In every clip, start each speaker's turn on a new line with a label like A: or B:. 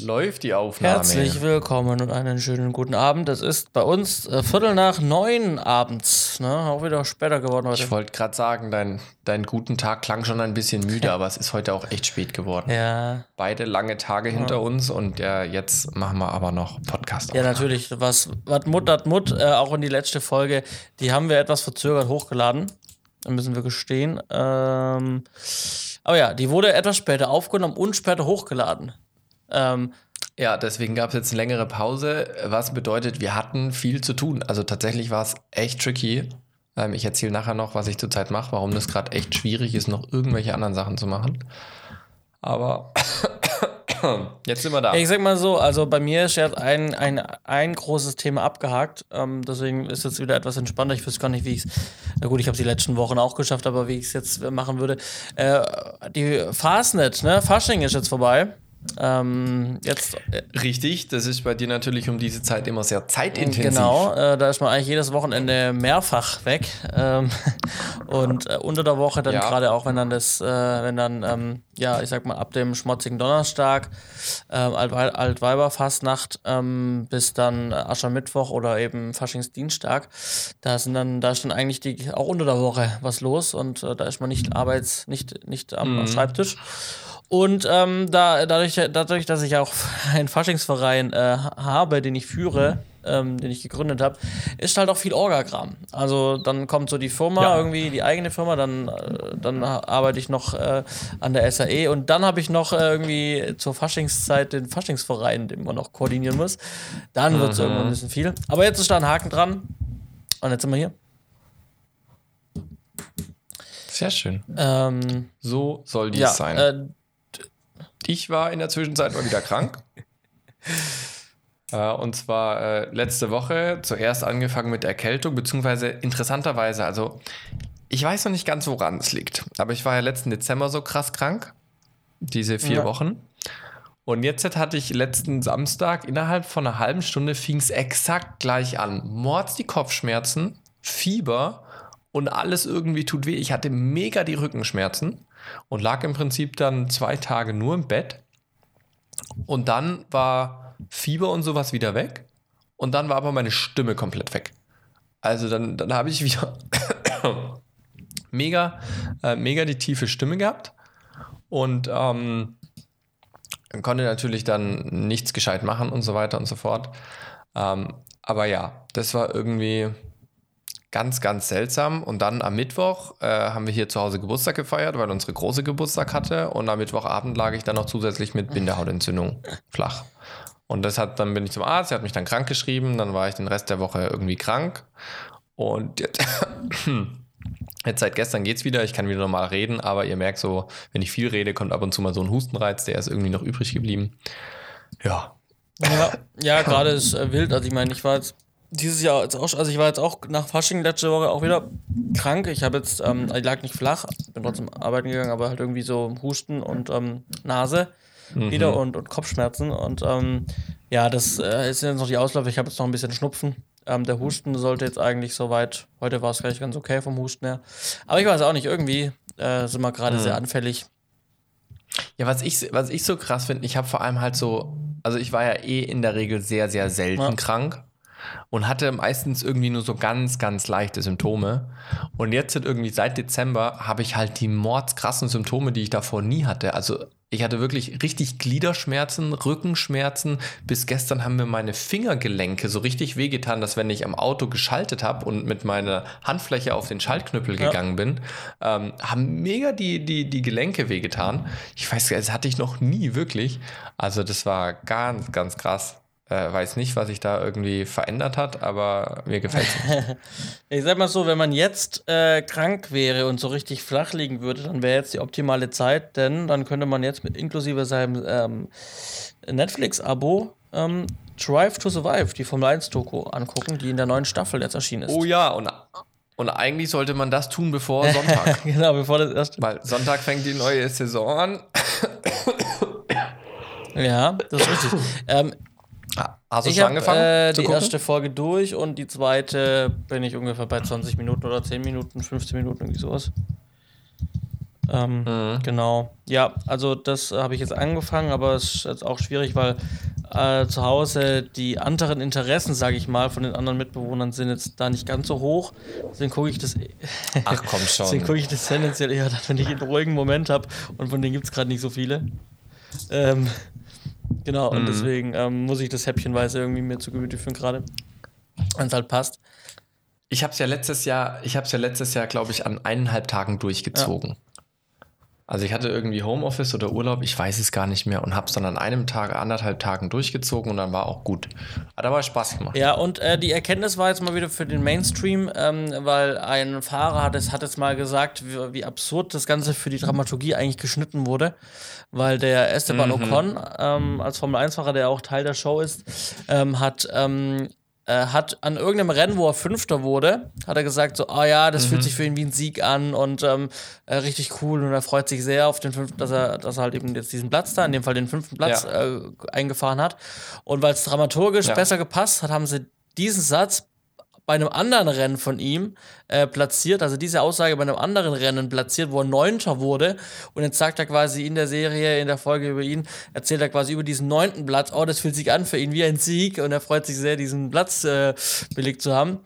A: Läuft die Aufnahme.
B: Herzlich willkommen und einen schönen guten Abend. Es ist bei uns äh, Viertel nach neun abends. Ne? Auch wieder später geworden heute.
A: Ich wollte gerade sagen, dein, dein guten Tag klang schon ein bisschen müde, aber es ist heute auch echt spät geworden.
B: Ja.
A: Beide lange Tage hinter uns und ja, jetzt machen wir aber noch Podcast.
B: Ja, natürlich. Was, was Mut hat Mut, äh, auch in die letzte Folge, die haben wir etwas verzögert hochgeladen. Da müssen wir gestehen. Ähm, aber ja, die wurde etwas später aufgenommen und später hochgeladen. Ähm,
A: Ja, deswegen gab es jetzt eine längere Pause, was bedeutet, wir hatten viel zu tun. Also tatsächlich war es echt tricky. Ähm, ich erzähle nachher noch, was ich zurzeit mache, warum das gerade echt schwierig ist, noch irgendwelche anderen Sachen zu machen. Aber jetzt sind wir da.
B: Ich sag mal so, also bei mir ist jetzt ein, ein, ein großes Thema abgehakt. Ähm, deswegen ist jetzt wieder etwas entspannter. Ich weiß gar nicht, wie ich es. Na gut, ich habe die letzten Wochen auch geschafft, aber wie ich es jetzt machen würde. Äh, die Fastnet, ne? Fasching ist jetzt vorbei. Ähm, jetzt äh,
A: Richtig, das ist bei dir natürlich um diese Zeit immer sehr zeitintensiv.
B: Genau, äh, da ist man eigentlich jedes Wochenende mehrfach weg. Ähm, und äh, unter der Woche dann
A: Ja.
B: gerade auch, wenn dann das, äh, wenn dann, ähm, ja, ich sag mal, ab dem schmutzigen Donnerstag, Altwei Altweiberfastnacht ähm, bis dann äh, Aschermittwoch oder eben Faschingsdienstag, da sind dann, da ist dann eigentlich die, auch unter der Woche was los und äh, da ist man nicht arbeits, nicht, nicht am Schreibtisch. Und ähm, da, dadurch, dadurch, dass ich auch einen Faschingsverein äh, habe, den ich führe, ähm, den ich gegründet habe, ist halt auch viel Orgagramm. Also dann kommt so die Firma,
A: Ja.
B: irgendwie die eigene Firma, dann, äh, dann arbeite ich noch äh, an der SAE und dann habe ich noch äh, irgendwie zur Faschingszeit den Faschingsverein, den man noch koordinieren muss. Dann wird es irgendwann ein bisschen viel. Aber jetzt ist da ein Haken dran. Und jetzt sind wir hier.
A: Sehr schön.
B: Ähm,
A: So soll dies
B: ja,
A: sein.
B: äh,
A: Ich war in der Zwischenzeit mal wieder krank. Äh, Und zwar äh, letzte Woche zuerst angefangen mit Erkältung, beziehungsweise interessanterweise, also ich weiß noch nicht ganz, woran es liegt, aber ich war ja letzten Dezember so krass krank, diese vier
B: Ja.
A: Wochen. Und jetzt hatte ich letzten Samstag, innerhalb von einer halben Stunde fing es exakt gleich an. Mords die Kopfschmerzen, Fieber und alles irgendwie tut weh. Ich hatte mega die Rückenschmerzen und lag im Prinzip dann zwei Tage nur im Bett. Und dann war Fieber und sowas wieder weg. Und dann war aber meine Stimme komplett weg. Also dann, dann habe ich wieder mega, äh, mega die tiefe Stimme gehabt. Und ähm, konnte natürlich dann nichts gescheit machen und so weiter und so fort. Ähm, aber ja, das war irgendwie ganz, ganz seltsam. Und dann am Mittwoch äh, haben wir hier zu Hause Geburtstag gefeiert, weil unsere große Geburtstag hatte. Und am Mittwochabend lag ich dann noch zusätzlich mit Bindehautentzündung flach. Und das hat, dann bin ich zum Arzt, er hat mich dann krank geschrieben, dann war ich den Rest der Woche irgendwie krank. Und jetzt, jetzt seit gestern geht's wieder, ich kann wieder normal reden, aber ihr merkt so, wenn ich viel rede, kommt ab und zu mal so ein Hustenreiz, der ist irgendwie noch übrig geblieben. Ja.
B: Ja, ja gerade ist äh, wild. Also ich meine, ich war jetzt dieses Jahr jetzt auch, also ich war jetzt auch nach Fasching letzte Woche auch wieder krank. Ich habe jetzt, ähm, ich lag nicht flach, bin trotzdem arbeiten gegangen, aber halt irgendwie so Husten und ähm, Nase wieder und, und Kopfschmerzen. Und ähm, ja, das äh, ist jetzt noch die Ausläufe. Ich habe jetzt noch ein bisschen Schnupfen. Ähm, der Husten sollte jetzt eigentlich soweit, heute war es gleich ganz okay vom Husten her. Aber ich weiß auch nicht, irgendwie äh, sind wir gerade sehr anfällig.
A: Ja, was ich, was ich so krass finde, ich habe vor allem halt so, also ich war ja eh in der Regel sehr, sehr selten
B: Ja.
A: krank und hatte meistens irgendwie nur so ganz, ganz leichte Symptome. Und jetzt sind irgendwie seit Dezember habe ich halt die mordskrassen Symptome, die ich davor nie hatte. Also ich hatte wirklich richtig Gliederschmerzen, Rückenschmerzen. Bis gestern haben mir meine Fingergelenke so richtig wehgetan, dass wenn ich am Auto geschaltet habe und mit meiner Handfläche auf den Schaltknüppel
B: Ja.
A: gegangen bin, ähm, haben mega die, die, die Gelenke wehgetan. Ich weiß, das hatte ich noch nie wirklich. Also das war ganz, ganz krass. Äh, weiß nicht, was sich da irgendwie verändert hat, aber mir gefällt es.
B: Ich sag mal so, wenn man jetzt äh, krank wäre und so richtig flach liegen würde, dann wäre jetzt die optimale Zeit, denn dann könnte man jetzt mit inklusive seinem ähm, Netflix-Abo ähm, Drive to Survive, die Formel 1-Doku, angucken, die in der neuen Staffel jetzt erschienen ist.
A: Oh ja, und, und eigentlich sollte man das tun, bevor Sonntag.
B: genau, bevor das erst.
A: Weil Sonntag fängt die neue Saison an.
B: Ja, das ist richtig. ähm,
A: Hast du
B: ich
A: schon angefangen?
B: äh, die
A: gucken?
B: erste Folge durch und die zweite bin ich ungefähr bei 20 Minuten oder 10 Minuten, 15 Minuten, irgendwie sowas. Ähm,
A: Mhm.
B: Genau. Ja, also das habe ich jetzt angefangen, aber es ist jetzt auch schwierig, weil äh, zu Hause die anderen Interessen, sage ich mal, von den anderen Mitbewohnern sind jetzt da nicht ganz so hoch. Deswegen gucke ich das.
A: Ach komm
B: Deswegen
A: schon.
B: gucke ich das tendenziell eher wenn ich einen ruhigen Moment habe und von denen gibt es gerade nicht so viele. Ähm, genau, und
A: Mhm.
B: deswegen ähm, muss ich das häppchenweise irgendwie mir zu Gemüte führen gerade. Wenn es halt passt.
A: Ich habe es ja letztes Jahr, ich habe es ja letztes Jahr, glaube ich, an eineinhalb Tagen durchgezogen. Also ich hatte irgendwie Homeoffice oder Urlaub, ich weiß es gar nicht mehr und habe es dann an einem Tag, anderthalb Tagen durchgezogen und dann war auch gut. Hat aber Spaß gemacht.
B: Ja, und äh, die Erkenntnis war jetzt mal wieder für den Mainstream, ähm, weil ein Fahrer hat es, hat jetzt mal gesagt, wie, wie absurd das Ganze für die Dramaturgie eigentlich geschnitten wurde, weil der Esteban Ocon ähm, als Formel-1-Fahrer, der auch Teil der Show ist, ähm, hat ähm, äh, hat an irgendeinem Rennen, wo er Fünfter wurde, hat er gesagt so, ah ja, das fühlt sich für ihn wie ein Sieg an und ähm, äh, richtig cool und er freut sich sehr auf den fünften, dass er, dass er halt eben jetzt diesen Platz da, in dem Fall den fünften Platz
A: Ja.
B: äh, eingefahren hat. Und weil es dramaturgisch
A: Ja.
B: besser gepasst hat, haben sie diesen Satz bei einem anderen Rennen von ihm äh, platziert, also diese Aussage bei einem anderen Rennen platziert, wo er Neunter wurde. Und jetzt sagt er quasi in der Serie, in der Folge über ihn, erzählt er quasi über diesen neunten Platz, oh, das fühlt sich an für ihn wie ein Sieg und er freut sich sehr, diesen Platz äh, belegt zu haben.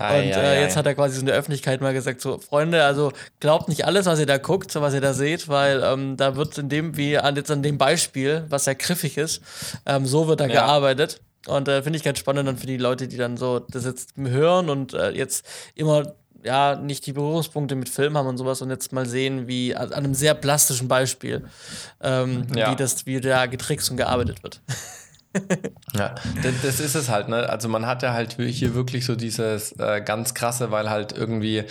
A: Ei,
B: und
A: ei,
B: äh,
A: ei.
B: jetzt hat er quasi so in der Öffentlichkeit mal gesagt, so, Freunde, also glaubt nicht alles, was ihr da guckt, was ihr da seht, weil ähm, da wird in dem, wie an, jetzt an dem Beispiel, was ja griffig ist, ähm, so wird da
A: Ja.
B: gearbeitet. Und äh, finde ich ganz spannend dann für die Leute, die dann so das jetzt hören und äh, jetzt immer ja nicht die Berührungspunkte mit Film haben und sowas und jetzt mal sehen, wie an einem sehr plastischen Beispiel, ähm,
A: Ja.
B: wie das, wie da getrickst und gearbeitet wird.
A: Ja, das, ist es halt, ne? Also man hat ja halt hier wirklich so dieses äh, ganz krasse, weil halt irgendwie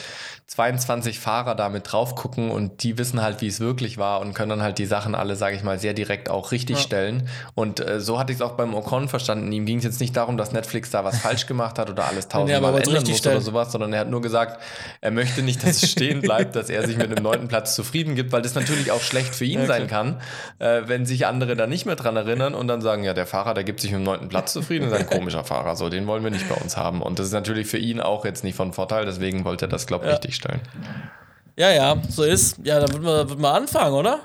A: 22 Fahrer da mit drauf gucken und die wissen halt, wie es wirklich war und können dann halt die Sachen alle, sage ich mal, sehr direkt auch richtig
B: Ja.
A: stellen. Und äh, so hatte ich es auch beim Ocon verstanden. Ihm ging es jetzt nicht darum, dass Netflix da was falsch gemacht hat oder alles tausendmal
B: wollt's
A: ändern muss oder sowas, sondern er hat nur gesagt, er möchte nicht, dass es stehen bleibt, dass er sich mit dem neunten Platz zufrieden gibt, weil das natürlich auch schlecht für ihn
B: Ja,
A: sein kann, äh, wenn sich andere da nicht mehr dran erinnern und dann sagen, ja, der Fahrer, der gibt sich mit dem neunten Platz zufrieden, ist ein komischer Fahrer, so, den wollen wir nicht bei uns haben. Und das ist natürlich für ihn auch jetzt nicht von Vorteil, deswegen wollte er das, glaube ich,
B: Ja.
A: richtig stellen.
B: Ja, ja, so ist. Ja, dann würden wir, würden wir anfangen, oder?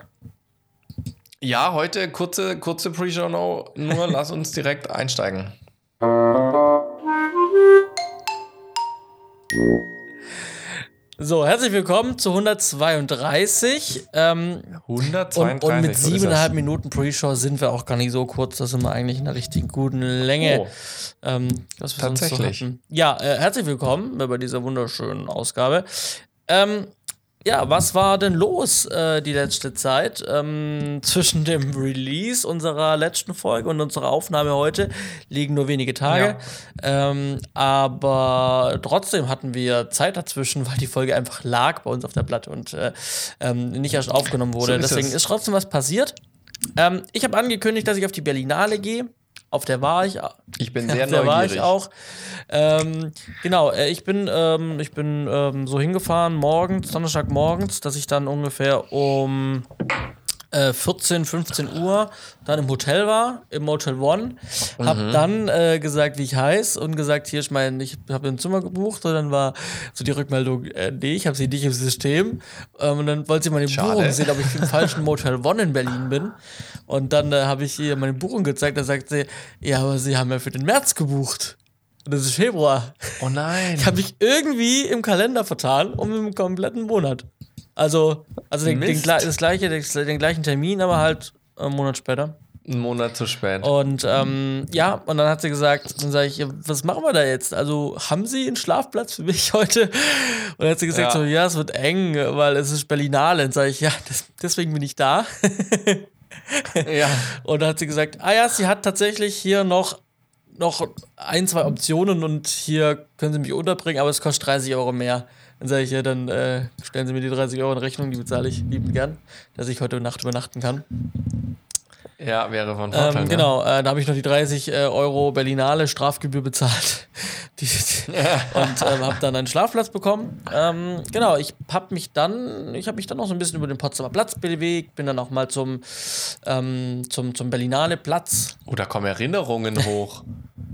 A: Ja, heute kurze, kurze Pre-Show, no, nur lass uns direkt einsteigen.
B: So, herzlich willkommen zu 132. Ähm,
A: 132.
B: und, und mit
A: so
B: siebeneinhalb
A: das.
B: Minuten Pre-Show sind wir auch gar nicht so kurz. Da sind wir eigentlich in einer richtig guten Länge.
A: Oh.
B: Ähm, was wir sonst so
A: Tatsächlich.
B: hatten. Ja, äh, herzlich willkommen bei dieser wunderschönen Ausgabe. Ähm, ja, was war denn los äh, die letzte Zeit ähm, zwischen dem Release unserer letzten Folge und unserer Aufnahme heute? Liegen nur wenige Tage. Ähm, aber trotzdem hatten wir Zeit dazwischen, weil die Folge einfach lag bei uns auf der Platte und äh, ähm, nicht erst aufgenommen wurde.
A: So ist
B: Deswegen
A: es.
B: ist trotzdem was passiert. Ähm, ich habe angekündigt, dass ich auf die Berlinale gehe. Auf der war ich.
A: Ich bin sehr
B: Auf der war ich auch. Ähm, genau, äh, ich bin, ähm, ich bin ähm, so hingefahren morgens, Donnerstag morgens, dass ich dann ungefähr um äh, 14, 15 Uhr dann im Hotel war, im Motel One. Hab
A: Mhm.
B: dann äh, gesagt, wie ich heiß und gesagt, hier, ich meine, ich habe ein Zimmer gebucht und dann war so die Rückmeldung, äh, nee, ich habe sie nicht im System. Ähm, und dann wollte sie meine
A: Schade.
B: Buchung sehen, ob ich im falschen Motel One in Berlin bin. Und dann äh, habe ich ihr meine Buchung gezeigt, da sagt sie, ja, aber sie haben ja für den März gebucht. Und das ist Februar.
A: Oh nein.
B: Ich habe mich irgendwie im Kalender vertan um einen kompletten Monat. Also, also den, den, das gleiche, den, den gleichen Termin, aber halt einen Monat später.
A: Einen Monat zu spät.
B: Und ähm, ja, und dann hat sie gesagt, dann sage ich, ja, was machen wir da jetzt? Also haben Sie einen Schlafplatz für mich heute? Und dann hat sie gesagt,
A: Ja.
B: so, ja, es wird eng, weil es ist Berlinale. Und sage ich, ja, das, deswegen bin ich da.
A: ja.
B: Und dann hat sie gesagt, ah ja, sie hat tatsächlich hier noch, noch ein, zwei Optionen und hier können sie mich unterbringen, aber es kostet 30 Euro mehr. Dann sage ich, ja, dann äh, stellen Sie mir die 30 Euro in Rechnung, die bezahle ich liebend gern, dass ich heute Nacht übernachten kann.
A: Ja, wäre von Vorteil.
B: Ähm,
A: ne?
B: genau, äh, da habe ich noch die 30 äh, Euro Berlinale Strafgebühr bezahlt. die, und ähm, habe dann einen Schlafplatz bekommen. Ähm, genau, ich habe mich dann, ich habe mich dann noch so ein bisschen über den Potsdamer Platz bewegt, bin dann auch mal zum, ähm, zum, zum Berlinale Platz.
A: Oh, da kommen Erinnerungen hoch.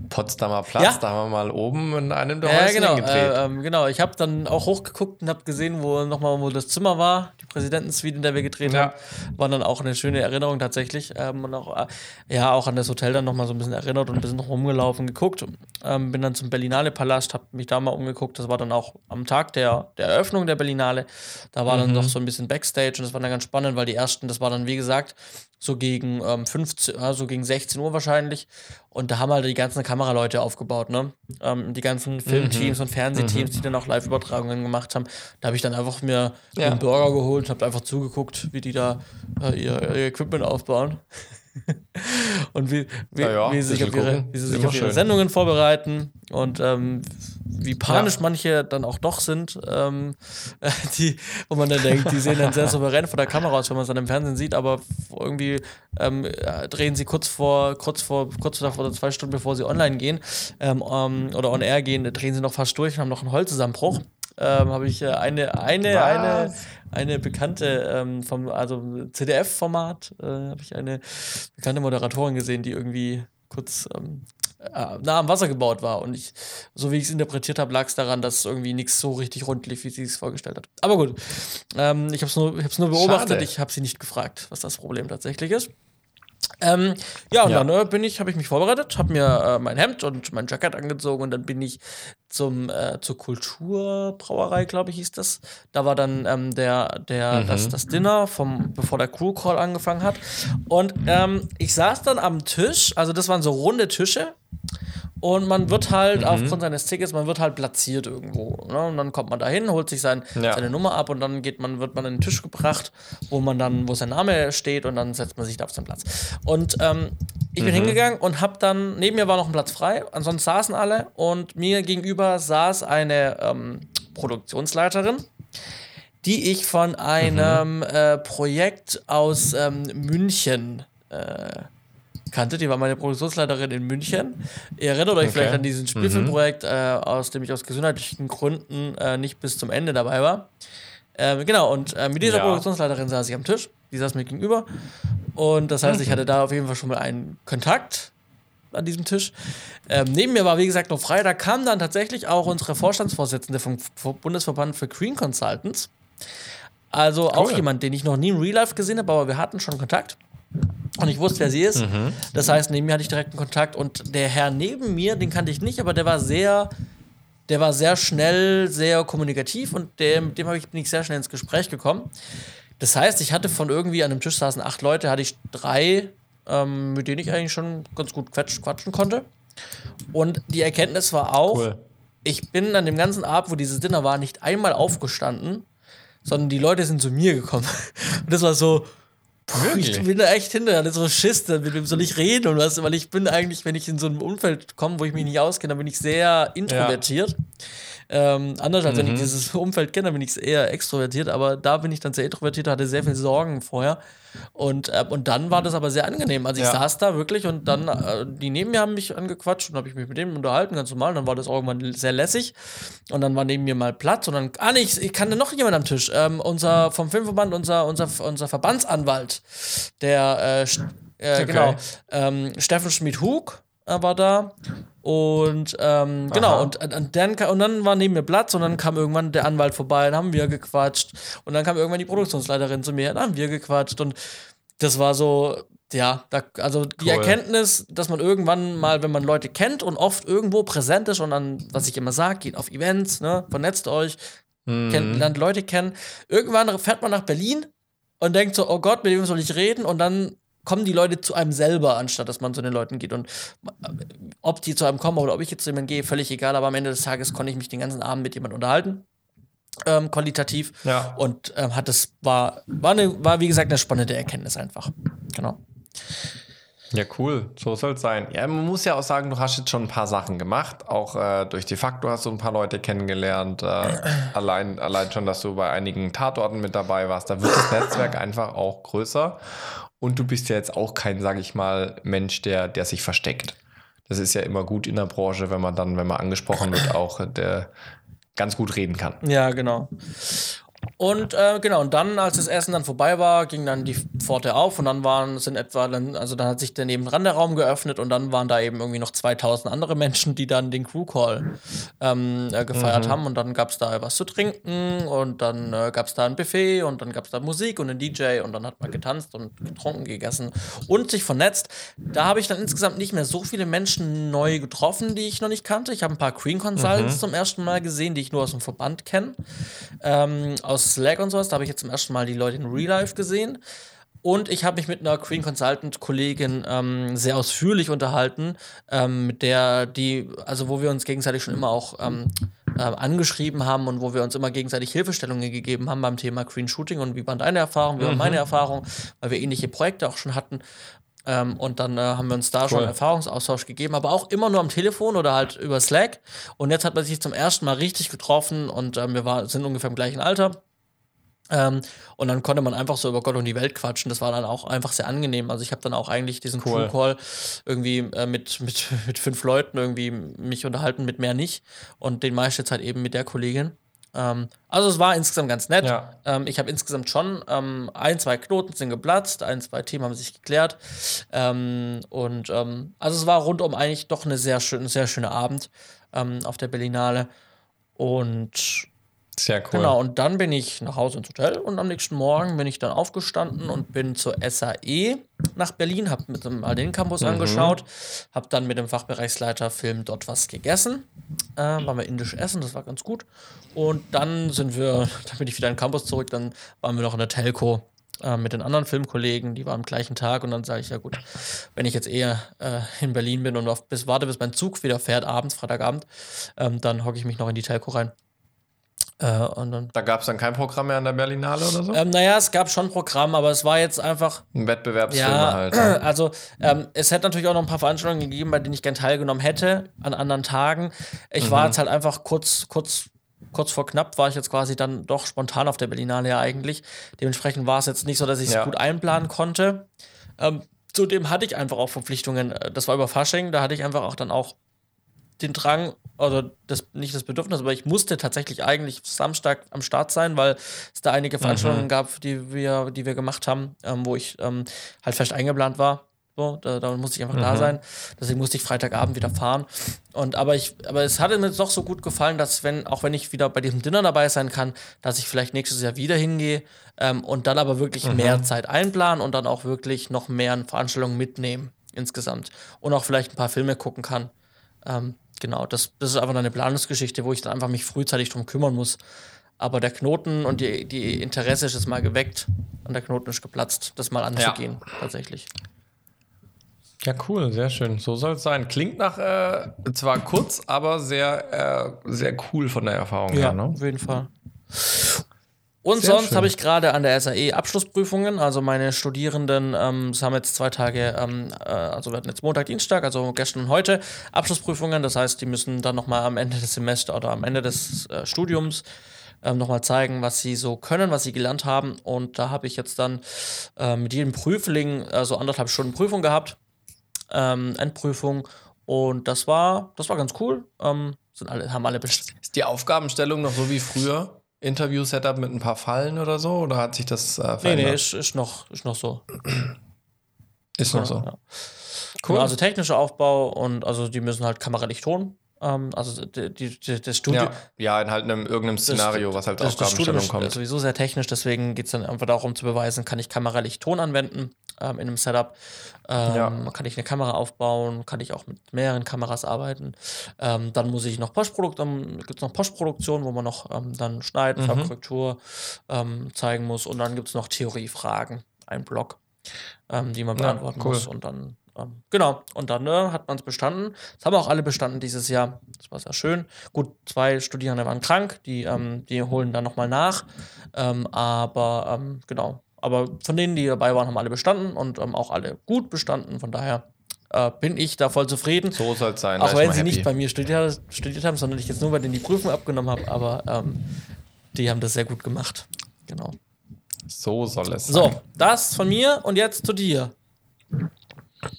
A: Potsdamer Platz,
B: Ja.
A: da haben wir mal oben in einem der
B: Ja,
A: Häuschen
B: genau.
A: gedreht.
B: Äh, ähm, genau. Ich habe dann auch hochgeguckt und habe gesehen, wo nochmal, wo das Zimmer war, die Präsidentensuite, in der wir gedreht
A: Ja.
B: haben. War dann auch eine schöne Erinnerung tatsächlich. Ähm, und auch, äh, ja, auch an das Hotel dann nochmal so ein bisschen erinnert und ein bisschen rumgelaufen, geguckt. Ähm, bin dann zum Berlinale Palast, habe mich da mal umgeguckt. Das war dann auch am Tag der, der Eröffnung der Berlinale. Da war
A: Mhm.
B: dann noch so ein bisschen Backstage und das war dann ganz spannend, weil die ersten, das war dann wie gesagt so gegen ähm, 15, also gegen 16 Uhr wahrscheinlich. Und da haben halt die ganzen Kameraleute aufgebaut, ne? Ähm, die ganzen Filmteams und Fernsehteams, die dann auch Live-Übertragungen gemacht haben. Da habe ich dann einfach mir
A: Ja.
B: einen Burger geholt, habe einfach zugeguckt, wie die da äh, ihr, ihr Equipment aufbauen. und wie, wie,
A: Ja,
B: wie sie sich, auf ihre, wie sie sich auf ihre. Sendungen vorbereiten und ähm, wie panisch
A: Ja.
B: manche dann auch doch sind, ähm, die, wo man dann denkt, die sehen dann sehr souverän vor der Kamera aus, wenn man es dann im Fernsehen sieht, aber irgendwie ähm, äh, drehen sie kurz vor, kurz vor, kurz davor oder zwei Stunden bevor sie online gehen ähm, ähm, oder on air gehen, drehen sie noch fast durch und haben noch einen Heulzusammenbruch. Ähm, habe ich äh, eine, eine, eine,
A: Was?
B: eine bekannte ähm, vom, also CDF-Format, äh, habe ich eine bekannte Moderatorin gesehen, die irgendwie kurz ähm, äh, nah am Wasser gebaut war. Und ich, so wie ich es interpretiert habe, lag es daran, dass irgendwie nichts so richtig rund lief, wie sie es vorgestellt hat. Aber gut, ähm, ich habe es nur, ich hab's nur beobachtet,
A: Schade.
B: ich habe sie nicht gefragt, was das Problem tatsächlich ist. Ähm, ja, und
A: Ja.
B: dann äh, bin ich, habe ich mich vorbereitet, habe mir äh, mein Hemd und mein Jacket angezogen und dann bin ich zum äh, zur Kulturbrauerei, glaube ich, hieß das. Da war dann ähm, der der das, das Dinner vom bevor der Crew Call angefangen hat und ähm, ich saß dann am Tisch, also das waren so runde Tische und man wird halt aufgrund seines Tickets, man wird halt platziert irgendwo. Ne? Und dann kommt man da hin, holt sich sein,
A: Ja.
B: seine Nummer ab und dann geht man, wird man an den Tisch gebracht, wo man dann, wo sein Name steht und dann setzt man sich da auf seinen Platz. Und ähm, ich bin hingegangen und hab dann, neben mir war noch ein Platz frei, ansonsten saßen alle und mir gegenüber saß eine ähm, Produktionsleiterin, die ich von einem äh, Projekt aus ähm, München äh, kannte. Die war meine Produktionsleiterin in München. Ihr erinnert euch
A: Okay.
B: vielleicht an diesen Spielfilmprojekt, äh, aus dem ich aus gesundheitlichen Gründen äh, nicht bis zum Ende dabei war. Ähm, genau, und äh, mit dieser
A: Ja.
B: Produktionsleiterin saß ich am Tisch. Die saß mir gegenüber. Und das heißt, ich hatte da auf jeden Fall schon mal einen Kontakt an diesem Tisch. Ähm, neben mir war, wie gesagt, noch frei. Da kam dann tatsächlich auch unsere Vorstandsvorsitzende vom Bundesverband für Green Consultants. Also auch
A: Cool.
B: jemand, den ich noch nie im Real Life gesehen habe, aber wir hatten schon Kontakt. Und ich wusste, wer sie ist. Das heißt, neben mir hatte ich direkten Kontakt. Und der Herr neben mir, den kannte ich nicht, aber der war sehr, der war sehr schnell, sehr kommunikativ und der, mit dem habe ich, bin ich sehr schnell ins Gespräch gekommen. Das heißt, ich hatte von irgendwie an einem Tisch saßen acht Leute, hatte ich drei, ähm, mit denen ich eigentlich schon ganz gut quatsch, quatschen konnte. Und die Erkenntnis war auch,
A: Cool.
B: ich bin an dem ganzen Abend, wo dieses Dinner war, nicht einmal aufgestanden, sondern die Leute sind zu mir gekommen. Und das war so, puh, ich bin da echt hinter, hatte so Schiss, mit wem soll ich reden und was, weil ich bin eigentlich, wenn ich in so einem Umfeld komme, wo ich mich nicht auskenne, dann bin ich sehr introvertiert. Ähm, anders als wenn ich dieses Umfeld kenne, dann bin ich eher extrovertiert, aber da bin ich dann sehr introvertiert, hatte sehr viel Sorgen vorher. Und, äh, und dann war das aber sehr angenehm. Also ich
A: Ja.
B: saß da wirklich und dann, äh, die neben mir haben mich angequatscht und habe ich mich mit denen unterhalten, ganz normal. Dann war das auch irgendwann sehr lässig. Und dann war neben mir mal Platz und dann, ah nee, ich, ich kannte noch jemand am Tisch. Ähm, unser, vom Filmverband, unser, unser, unser Verbandsanwalt, der, äh, äh,
A: Okay.
B: genau, ähm, Steffen Schmid-Hug war da. Und ähm, genau, und, und, dann, und dann war neben mir Platz und dann kam irgendwann der Anwalt vorbei, dann haben wir gequatscht. Und dann kam irgendwann die Produktionsleiterin zu mir, dann haben wir gequatscht. Und das war so, ja, da, also die
A: Cool.
B: Erkenntnis, dass man irgendwann mal, wenn man Leute kennt und oft irgendwo präsent ist und dann, was ich immer sage, geht auf Events, ne, vernetzt euch,
A: Mhm.
B: kennt, lernt Leute kennen. Irgendwann fährt man nach Berlin und denkt so, oh Gott, mit wem soll ich reden? Und dann kommen die Leute zu einem selber, anstatt dass man zu den Leuten geht. Und äh, ob die zu einem kommen oder ob ich jetzt zu jemandem gehe, völlig egal. Aber am Ende des Tages konnte ich mich den ganzen Abend mit jemandem unterhalten. Ähm, qualitativ.
A: Ja.
B: Und ähm, hat es, war, war, eine, war, wie gesagt, eine spannende Erkenntnis einfach. Genau.
A: Ja, cool. So soll es sein. Ja, man muss ja auch sagen, du hast jetzt schon ein paar Sachen gemacht. Auch äh, durch de facto hast du ein paar Leute kennengelernt. Äh, allein, allein schon, dass du bei einigen Tatorten mit dabei warst. Da wird das Netzwerk einfach auch größer. Und du bist ja jetzt auch kein, sag ich mal, Mensch, der, der sich versteckt. Das ist ja immer gut in der Branche, wenn man dann, wenn man angesprochen wird, auch der ganz gut reden kann.
B: Ja, genau. Und äh, genau, und dann, als das Essen dann vorbei war, ging dann die Pforte auf und dann waren, sind etwa, dann, also dann hat sich der nebendran der Raum geöffnet und dann waren da eben irgendwie noch 2000 andere Menschen, die dann den Crew Call ähm, äh, gefeiert mhm. haben und dann gab es da was zu trinken und dann äh, gab es da ein Buffet und dann gab es da Musik und einen DJ und dann hat man getanzt und getrunken, gegessen und sich vernetzt. Da habe ich dann insgesamt nicht mehr so viele Menschen neu getroffen, die ich noch nicht kannte. Ich habe ein paar Green Consultants mhm. zum ersten Mal gesehen, die ich nur aus dem Verband kenne. Ähm, aus Slack und sowas. Da habe ich jetzt zum ersten Mal die Leute in Real Life gesehen. Und ich habe mich mit einer Green Consultant-Kollegin ähm, sehr ausführlich unterhalten, ähm, mit der, die, also wo wir uns gegenseitig schon immer auch ähm, äh, angeschrieben haben und wo wir uns immer gegenseitig Hilfestellungen gegeben haben beim Thema Green Shooting und wie waren deine Erfahrungen, wie waren mhm. meine Erfahrungen, weil wir ähnliche Projekte auch schon hatten. Ähm, und dann äh, haben wir uns da cool. schon Erfahrungsaustausch gegeben, aber auch immer nur am Telefon oder halt über Slack. Und jetzt hat man sich zum ersten Mal richtig getroffen und ähm, wir war, sind ungefähr im gleichen Alter. Ähm, und dann konnte man einfach so über Gott und die Welt quatschen. Das war dann auch einfach sehr angenehm. Also ich habe dann auch eigentlich diesen cool. Crew Call irgendwie äh, mit, mit, mit fünf Leuten irgendwie mich unterhalten, mit mehr nicht. Und den meiste Zeit eben mit der Kollegin. Ähm, also es war insgesamt ganz nett. Ja. Ähm, ich habe insgesamt schon ähm, ein, zwei Knoten sind geplatzt, ein, zwei Themen haben sich geklärt. Ähm, und ähm, also es war rundum eigentlich doch eine sehr schön, ein sehr schöner Abend auf der Berlinale. Und
A: sehr cool.
B: Genau, und dann bin ich nach Hause ins Hotel und am nächsten Morgen bin ich dann aufgestanden und bin zur SAE nach Berlin, habe mit dem Alden Campus mhm. angeschaut, habe dann mit dem Fachbereichsleiter Film dort was gegessen, äh, waren wir indisch essen, das war ganz gut. Und dann sind wir, dann bin ich wieder in den Campus zurück, dann waren wir noch in der Telco äh, mit den anderen Filmkollegen, die waren am gleichen Tag und dann sage ich, ja gut, wenn ich jetzt eher äh, in Berlin bin und auf, bis, warte, bis mein Zug wieder fährt, abends, Freitagabend, ähm, dann hocke ich mich noch in die Telco rein
A: äh, und dann, da gab es dann kein Programm mehr an der Berlinale oder so?
B: Ähm, naja, es gab schon Programm, aber es war jetzt einfach.
A: Ein Wettbewerbsfilm
B: ja, halt. Ne? Also, ähm, es hätte natürlich auch noch ein paar Veranstaltungen gegeben, bei denen ich gern teilgenommen hätte, an anderen Tagen. Ich mhm. war jetzt halt einfach kurz, kurz, kurz vor knapp, war ich jetzt quasi dann doch spontan auf der Berlinale ja eigentlich. Dementsprechend war es jetzt nicht so, dass ich es ja. gut einplanen konnte. Ähm, zudem hatte ich einfach auch Verpflichtungen. Äh, das war über Fasching, da hatte ich einfach auch dann auch den Drang, oder das, nicht das Bedürfnis, aber ich musste tatsächlich eigentlich Samstag am Start sein, weil es da einige Veranstaltungen mhm. gab, die wir, die wir gemacht haben, ähm, wo ich ähm, halt fest eingeplant war. So, da, da musste ich einfach mhm. da sein. Deswegen musste ich Freitagabend wieder fahren. Und aber ich, aber es hatte mir doch so gut gefallen, dass wenn, auch wenn ich wieder bei diesem Dinner dabei sein kann, dass ich vielleicht nächstes Jahr wieder hingehe ähm, und dann aber wirklich mhm. mehr Zeit einplanen und dann auch wirklich noch mehr Veranstaltungen mitnehmen insgesamt. Und auch vielleicht ein paar Filme gucken kann. Ähm, genau, das, das ist einfach eine Planungsgeschichte, wo ich dann einfach mich frühzeitig drum kümmern muss. Aber der Knoten und die, die Interesse ist jetzt mal geweckt und der Knoten ist geplatzt, das mal anzugehen, ja. tatsächlich.
A: Ja, cool, sehr schön. So soll es sein. Klingt nach äh, zwar kurz, aber sehr, äh, sehr cool von der Erfahrung
B: ja, her. Ne? Auf jeden Fall. Und Sehr sonst habe ich gerade an der SAE Abschlussprüfungen. Also meine Studierenden ähm, haben jetzt zwei Tage, ähm, äh, also wir hatten jetzt Montag, Dienstag, also gestern und heute Abschlussprüfungen. Das heißt, die müssen dann nochmal am Ende des Semesters oder am Ende des äh, Studiums ähm, nochmal zeigen, was sie so können, was sie gelernt haben. Und da habe ich jetzt dann äh, mit jedem Prüfling äh, so anderthalb Stunden Prüfung gehabt, ähm, Endprüfung. Und das war, das war ganz cool. Ähm, sind alle, haben alle
A: Ist die Aufgabenstellung noch so wie früher? Interview-Setup mit ein paar Fallen oder so? Oder hat sich das
B: äh, verändert? Nee, nee, ist, ist, noch, ist noch so.
A: ist noch ja, so. Ja.
B: Cool. Genau, also technischer Aufbau und also die müssen halt Kameralicht holen. Ähm, also die, die, das Studio.
A: Ja, ja, in halt einem, irgendeinem Szenario, das, was halt das, Aufgabenstellung das kommt.
B: ist sowieso sehr technisch, deswegen geht es dann einfach darum zu beweisen, kann ich Kameralicht Ton anwenden ähm, in einem Setup. Ähm, ja. Kann ich eine Kamera aufbauen, kann ich auch mit mehreren Kameras arbeiten. Ähm, dann muss ich noch Postproduktion, gibt es noch Postproduktion, wo man noch ähm, dann schneiden, mhm. Farbkorrektur ähm, zeigen muss. Und dann gibt es noch Theoriefragen, ein Blog, ähm, die man beantworten ja, cool. muss. Und dann genau, und dann ne, hat man es bestanden. Das haben auch alle bestanden dieses Jahr. Das war sehr schön. Gut, zwei Studierende waren krank, die, ähm, die holen dann nochmal nach. Ähm, aber ähm, genau, aber von denen, die dabei waren, haben alle bestanden und ähm, auch alle gut bestanden. Von daher äh, bin ich da voll zufrieden.
A: So soll es sein.
B: Auch wenn sie happy. nicht bei mir studiert, studiert, haben, sondern ich jetzt nur bei denen die Prüfung abgenommen habe. Aber ähm, die haben das sehr gut gemacht. Genau.
A: So soll es
B: sein. So, das von mir und jetzt zu dir.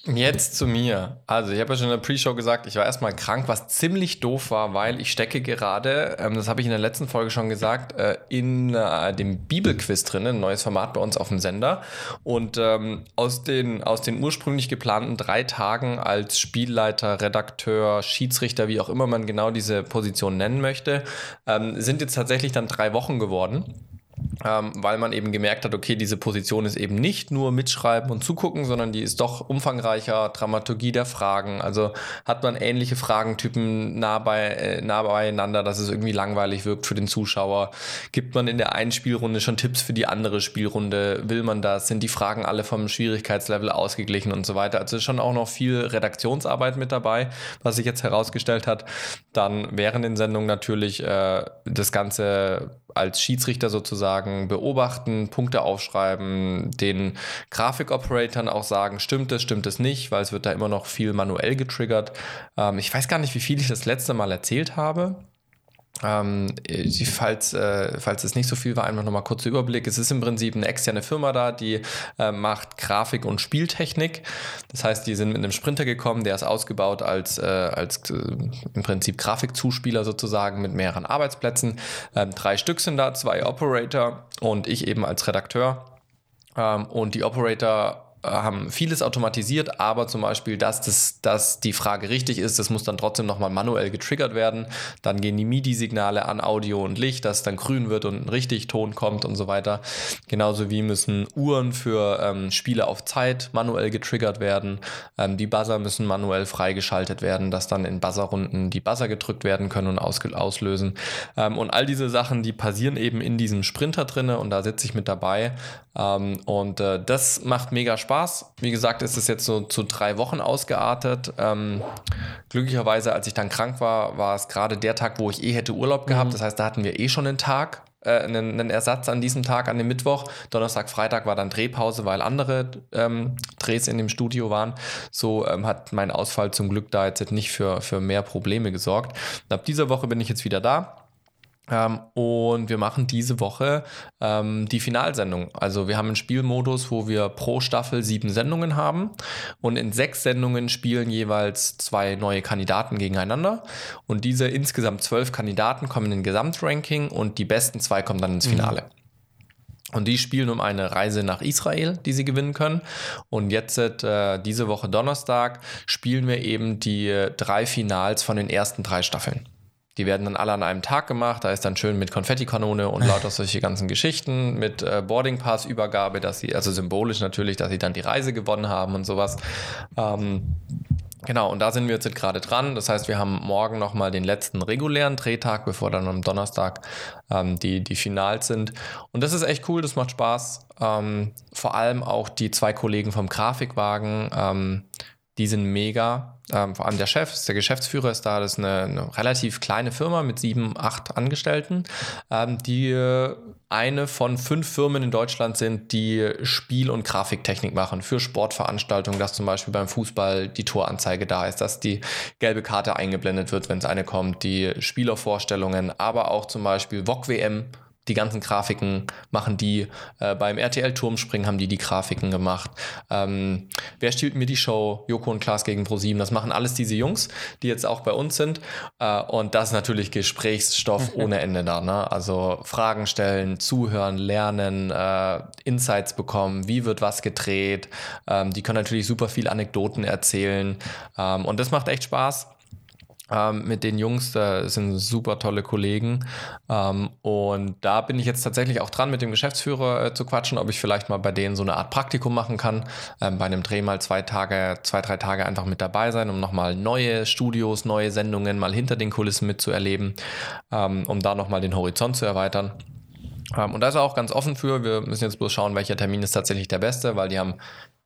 A: Jetzt zu mir. Also, ich habe ja schon in der Pre-Show gesagt, ich war erstmal krank, was ziemlich doof war, weil ich stecke gerade, ähm, das habe ich in der letzten Folge schon gesagt, äh, in äh, dem Bibelquiz drin, ein neues Format bei uns auf dem Sender. Und ähm, aus, den, aus den ursprünglich geplanten drei Tagen als Spielleiter, Redakteur, Schiedsrichter, wie auch immer man genau diese Position nennen möchte, ähm, sind jetzt tatsächlich dann drei Wochen geworden ähm, weil man eben gemerkt hat, okay, diese Position ist eben nicht nur mitschreiben und zugucken, sondern die ist doch umfangreicher, Dramaturgie der Fragen. Also hat man ähnliche Fragentypen nah, bei, äh, nah beieinander, dass es irgendwie langweilig wirkt für den Zuschauer. Gibt man in der einen Spielrunde schon Tipps für die andere Spielrunde? Will man das? Sind die Fragen alle vom Schwierigkeitslevel ausgeglichen und so weiter? Also ist schon auch noch viel Redaktionsarbeit mit dabei, was sich jetzt herausgestellt hat. Dann während den Sendungen natürlich äh, das Ganze als Schiedsrichter sozusagen beobachten, Punkte aufschreiben, den Grafikoperatoren auch sagen, stimmt es, stimmt es nicht, weil es wird da immer noch viel manuell getriggert. Ähm, ich weiß gar nicht, wie viel ich das letzte Mal erzählt habe. Ähm, falls, äh, falls es nicht so viel war, einfach nochmal kurzer Überblick. Es ist im Prinzip eine externe Firma da, die äh, macht Grafik und Spieltechnik. Das heißt, die sind mit einem Sprinter gekommen, der ist ausgebaut als, äh, als äh, im Prinzip Grafikzuspieler sozusagen mit mehreren Arbeitsplätzen. Ähm, drei Stück sind da, zwei Operator und ich eben als Redakteur. Ähm, und die Operator haben vieles automatisiert, aber zum Beispiel, dass, das, dass die Frage richtig ist, das muss dann trotzdem nochmal manuell getriggert werden. Dann gehen die MIDI-Signale an Audio und Licht, dass dann grün wird und ein richtig Ton kommt und so weiter. Genauso wie müssen Uhren für ähm, Spiele auf Zeit manuell getriggert werden. Ähm, die Buzzer müssen manuell freigeschaltet werden, dass dann in Buzzerrunden die Buzzer gedrückt werden können und auslösen. Ähm, und all diese Sachen, die passieren eben in diesem Sprinter drinne und da sitze ich mit dabei. Ähm, und äh, das macht mega Spaß. Spaß. Wie gesagt, ist es jetzt so zu drei Wochen ausgeartet. Ähm, glücklicherweise, als ich dann krank war, war es gerade der Tag, wo ich eh hätte Urlaub gehabt. Mhm. Das heißt, da hatten wir eh schon einen Tag, äh, einen, einen, Ersatz an diesem Tag, an dem Mittwoch. Donnerstag, Freitag war dann Drehpause, weil andere ähm, Drehs in dem Studio waren. So ähm, hat mein Ausfall zum Glück da jetzt nicht für, für mehr Probleme gesorgt. Und ab dieser Woche bin ich jetzt wieder da. Ähm, und wir machen diese Woche ähm, die Finalsendung. Also wir haben einen Spielmodus, wo wir pro Staffel sieben Sendungen haben. Und in sechs Sendungen spielen jeweils zwei neue Kandidaten gegeneinander. Und diese insgesamt zwölf Kandidaten kommen in den Gesamtranking und die besten zwei kommen dann ins mhm. Finale. Mhm. Und die spielen um eine Reise nach Israel, die sie gewinnen können. Und jetzt, äh, diese Woche Donnerstag, spielen wir eben die äh, drei Finals von den ersten drei Staffeln. Die werden dann alle an einem Tag gemacht. Da ist dann schön mit Konfettikanone und lauter solche ganzen Geschichten, mit äh, Boarding Pass Übergabe, dass sie, also symbolisch natürlich, dass sie dann die Reise gewonnen haben und sowas. Ähm, Genau, und da sind wir jetzt gerade dran. Das heißt, wir haben morgen nochmal den letzten regulären Drehtag, bevor dann am Donnerstag ähm, die, die Finals sind. Und das ist echt cool, das macht Spaß. Ähm, vor allem auch die zwei Kollegen vom Grafikwagen, ähm, die sind mega. Ähm, vor allem der Chef, der Geschäftsführer ist da, das ist eine, eine relativ kleine Firma mit sieben, acht Angestellten, ähm, die äh, eine von fünf Firmen in Deutschland sind, die Spiel- und Grafiktechnik machen für Sportveranstaltungen, dass zum Beispiel beim Fußball die Toranzeige da ist, dass die gelbe Karte eingeblendet wird, wenn es eine kommt, die Spielervorstellungen, aber auch zum Beispiel VOG WM die ganzen Grafiken machen die. Äh, beim RTL Turmspringen haben die die Grafiken gemacht. Ähm, wer stiehlt mir die Show? Joko und Klaas gegen ProSieben. Das machen alles diese Jungs, die jetzt auch bei uns sind. Äh, und das ist natürlich Gesprächsstoff ohne Ende da. Ne? Also Fragen stellen, zuhören, lernen, äh, Insights bekommen. Wie wird was gedreht? Ähm, die können natürlich super viel Anekdoten erzählen. Ähm, und das macht echt Spaß ähm, mit den Jungs. Da sind super tolle Kollegen. Ähm, und da bin ich jetzt tatsächlich auch dran, mit dem Geschäftsführer äh, zu quatschen, ob ich vielleicht mal bei denen so eine Art Praktikum machen kann. Ähm, bei einem Dreh mal zwei Tage, zwei, drei Tage einfach mit dabei sein, um nochmal neue Studios, neue Sendungen mal hinter den Kulissen mitzuerleben, ähm, um da nochmal den Horizont zu erweitern. Ähm, und da ist er auch ganz offen für. Wir müssen jetzt bloß schauen, welcher Termin ist tatsächlich der beste, weil die haben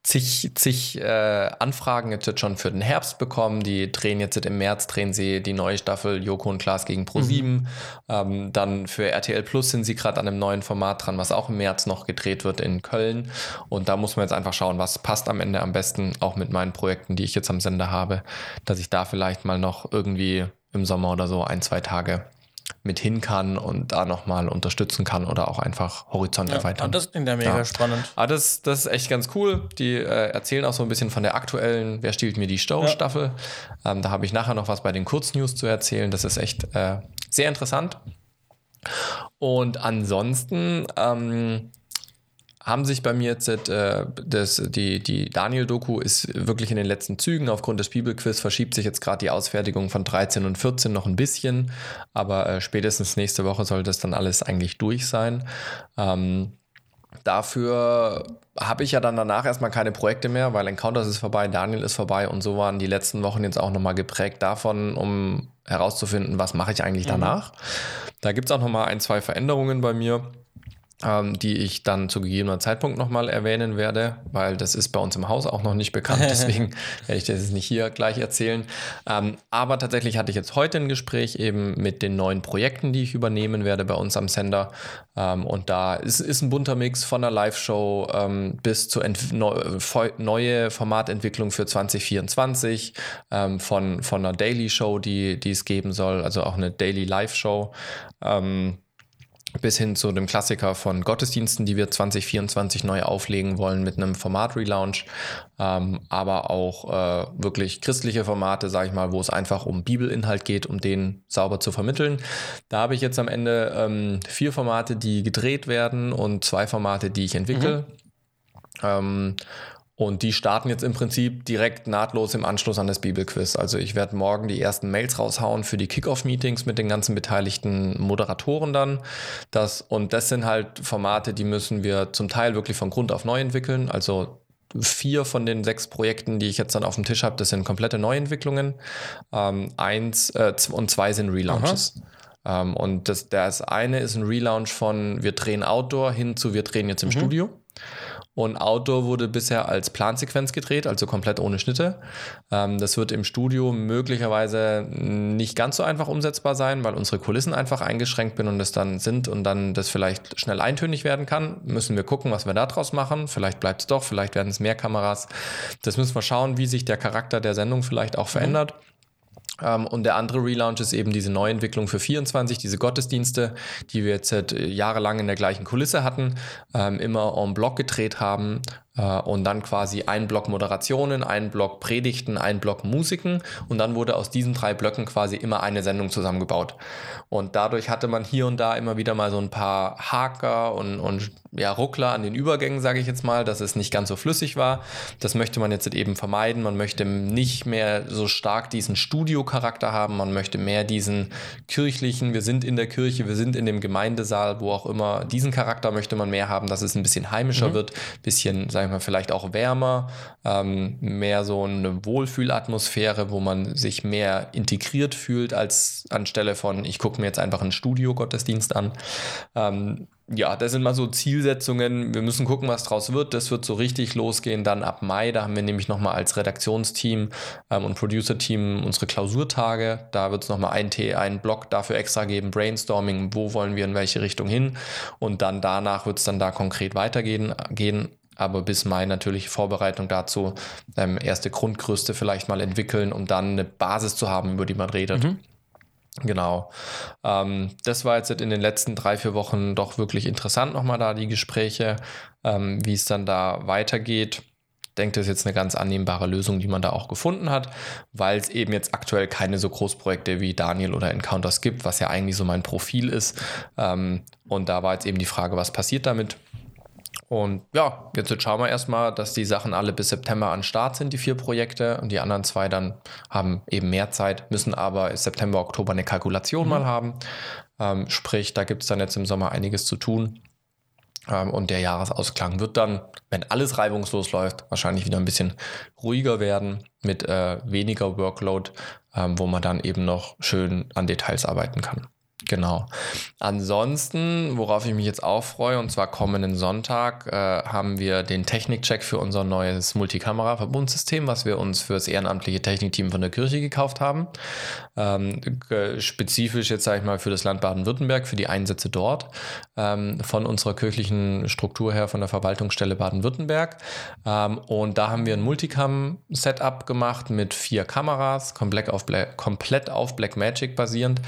A: zig, zig äh, Anfragen jetzt schon für den Herbst bekommen. Die drehen jetzt im März, drehen sie die neue Staffel Joko und Klaas gegen Pro7. Mhm. Ähm, dann für RTL Plus sind sie gerade an einem neuen Format dran, was auch im März noch gedreht wird in Köln. Und da muss man jetzt einfach schauen, was passt am Ende am besten, auch mit meinen Projekten, die ich jetzt am Sender habe, dass ich da vielleicht mal noch irgendwie im Sommer oder so ein, zwei Tage mit hin kann und da nochmal unterstützen kann oder auch einfach Horizont
B: Ja,
A: erweitern.
B: das klingt ja mega
A: Ja.
B: spannend.
A: Aber das, das ist echt ganz cool. Die äh, erzählen auch so ein bisschen von der aktuellen Wer stiehlt mir die Stau-Staffel. Ähm, da habe ich nachher noch was bei den Kurznews zu erzählen. Das ist echt äh, sehr interessant. Und ansonsten ähm, haben sich bei mir jetzt äh, das, die, die Daniel-Doku ist wirklich in den letzten Zügen. Aufgrund des Bibelquiz verschiebt sich jetzt gerade die Ausfertigung von 13 und 14 noch ein bisschen. Aber äh, spätestens nächste Woche soll das dann alles eigentlich durch sein. Ähm, Dafür habe ich ja dann danach erstmal keine Projekte mehr, weil Encounters ist vorbei, Daniel ist vorbei und so waren die letzten Wochen jetzt auch nochmal geprägt davon, um herauszufinden, was mache ich eigentlich danach. Da gibt es auch nochmal ein, zwei Veränderungen bei mir, ähm, die ich dann zu gegebener Zeitpunkt nochmal erwähnen werde, weil das ist bei uns im Haus auch noch nicht bekannt, deswegen werde ich das jetzt nicht hier gleich erzählen. Ähm, aber tatsächlich hatte ich jetzt heute ein Gespräch eben mit den neuen Projekten, die ich übernehmen werde bei uns am Sender. Ähm, und da ist, ist ein bunter Mix von der Live-Show ähm, bis zur neu, neue Formatentwicklung für 2024, ähm, von, von einer Daily Show, die, die es geben soll, also auch eine Daily Live-Show. Ähm, bis hin zu dem Klassiker von Gottesdiensten, die wir 2024 neu auflegen wollen mit einem Format-Relaunch, ähm, aber auch äh, wirklich christliche Formate, sage ich mal, wo es einfach um Bibelinhalt geht, um den sauber zu vermitteln. Da habe ich jetzt am Ende ähm, vier Formate, die gedreht werden und zwei Formate, die ich entwickle. Ähm, und die starten jetzt im Prinzip direkt nahtlos im Anschluss an das Bibelquiz. Also ich werde morgen die ersten Mails raushauen für die Kickoff-Meetings mit den ganzen beteiligten Moderatoren dann. Das, und das sind halt Formate, die müssen wir zum Teil wirklich von Grund auf neu entwickeln. Also vier von den sechs Projekten, die ich jetzt dann auf dem Tisch habe, das sind komplette Neuentwicklungen. Ähm, eins äh, und zwei sind Relaunches. Ähm, und das, das eine ist ein Relaunch von wir drehen Outdoor hin zu wir drehen jetzt im Studio. Und Outdoor wurde bisher als Plansequenz gedreht, also komplett ohne Schnitte. Ähm, das wird im Studio möglicherweise nicht ganz so einfach umsetzbar sein, weil unsere Kulissen einfach eingeschränkt bin und das dann sind und dann das vielleicht schnell eintönig werden kann. Müssen wir gucken, was wir da draus machen. Vielleicht bleibt es doch, vielleicht werden es mehr Kameras. Das müssen wir schauen, wie sich der Charakter der Sendung vielleicht auch verändert. Ähm, und der andere Relaunch ist eben diese Neuentwicklung für 24, diese Gottesdienste, die wir jetzt seit äh, jahrelang in der gleichen Kulisse hatten, ähm, immer en bloc gedreht haben und dann quasi ein Block Moderationen, ein Block Predigten, ein Block Musiken und dann wurde aus diesen drei Blöcken quasi immer eine Sendung zusammengebaut. Und dadurch hatte man hier und da immer wieder mal so ein paar Haker und, und ja, Ruckler an den Übergängen, sage ich jetzt mal, dass es nicht ganz so flüssig war. Das möchte man jetzt eben vermeiden. Man möchte nicht mehr so stark diesen Studiocharakter haben. Man möchte mehr diesen kirchlichen, wir sind in der Kirche, wir sind in dem Gemeindesaal, wo auch immer. Diesen Charakter möchte man mehr haben, dass es ein bisschen heimischer wird, bisschen, sagen wir mal, vielleicht auch wärmer, ähm, mehr so eine Wohlfühlatmosphäre, wo man sich mehr integriert fühlt, als anstelle von, ich gucke mir jetzt einfach einen Studio-Gottesdienst an. Ähm, ja, das sind mal so Zielsetzungen. Wir müssen gucken, was draus wird. Das wird so richtig losgehen dann ab Mai. Da haben wir nämlich nochmal als Redaktionsteam ähm, und Producer-Team unsere Klausurtage. Da wird es nochmal einen, einen Block dafür extra geben, Brainstorming, wo wollen wir in welche Richtung hin. Und dann danach wird es dann da konkret weitergehen. Gehen. Aber bis Mai natürlich Vorbereitung dazu, ähm, erste Grundgröße vielleicht mal entwickeln, um dann eine Basis zu haben, über die man redet. Genau. Ähm, das war jetzt in den letzten drei, vier Wochen doch wirklich interessant, nochmal da die Gespräche, ähm, wie es dann da weitergeht. Ich denke, das ist jetzt eine ganz annehmbare Lösung, die man da auch gefunden hat, weil es eben jetzt aktuell keine so Großprojekte wie Daniel oder Encounters gibt, was ja eigentlich so mein Profil ist. Ähm, und da war jetzt eben die Frage, was passiert damit? Und ja, jetzt schauen wir erstmal, dass die Sachen alle bis September an Start sind, die vier Projekte. Und die anderen zwei dann haben eben mehr Zeit, müssen aber September, Oktober eine Kalkulation mal haben. Ähm, sprich, da gibt es dann jetzt im Sommer einiges zu tun. Ähm, und der Jahresausklang wird dann, wenn alles reibungslos läuft, wahrscheinlich wieder ein bisschen ruhiger werden mit äh, weniger Workload, ähm, wo man dann eben noch schön an Details arbeiten kann. Genau. Ansonsten, worauf ich mich jetzt auch freue, und zwar kommenden Sonntag, äh, haben wir den Technikcheck für unser neues Multikamera-Verbundsystem, was wir uns für das ehrenamtliche Technikteam von der Kirche gekauft haben. Ähm, spezifisch jetzt, sage ich mal, für das Land Baden-Württemberg, für die Einsätze dort, ähm, von unserer kirchlichen Struktur her, von der Verwaltungsstelle Baden-Württemberg. Ähm, und da haben wir ein Multicam-Setup gemacht mit vier Kameras, komplett auf, Bla komplett auf Blackmagic basierend.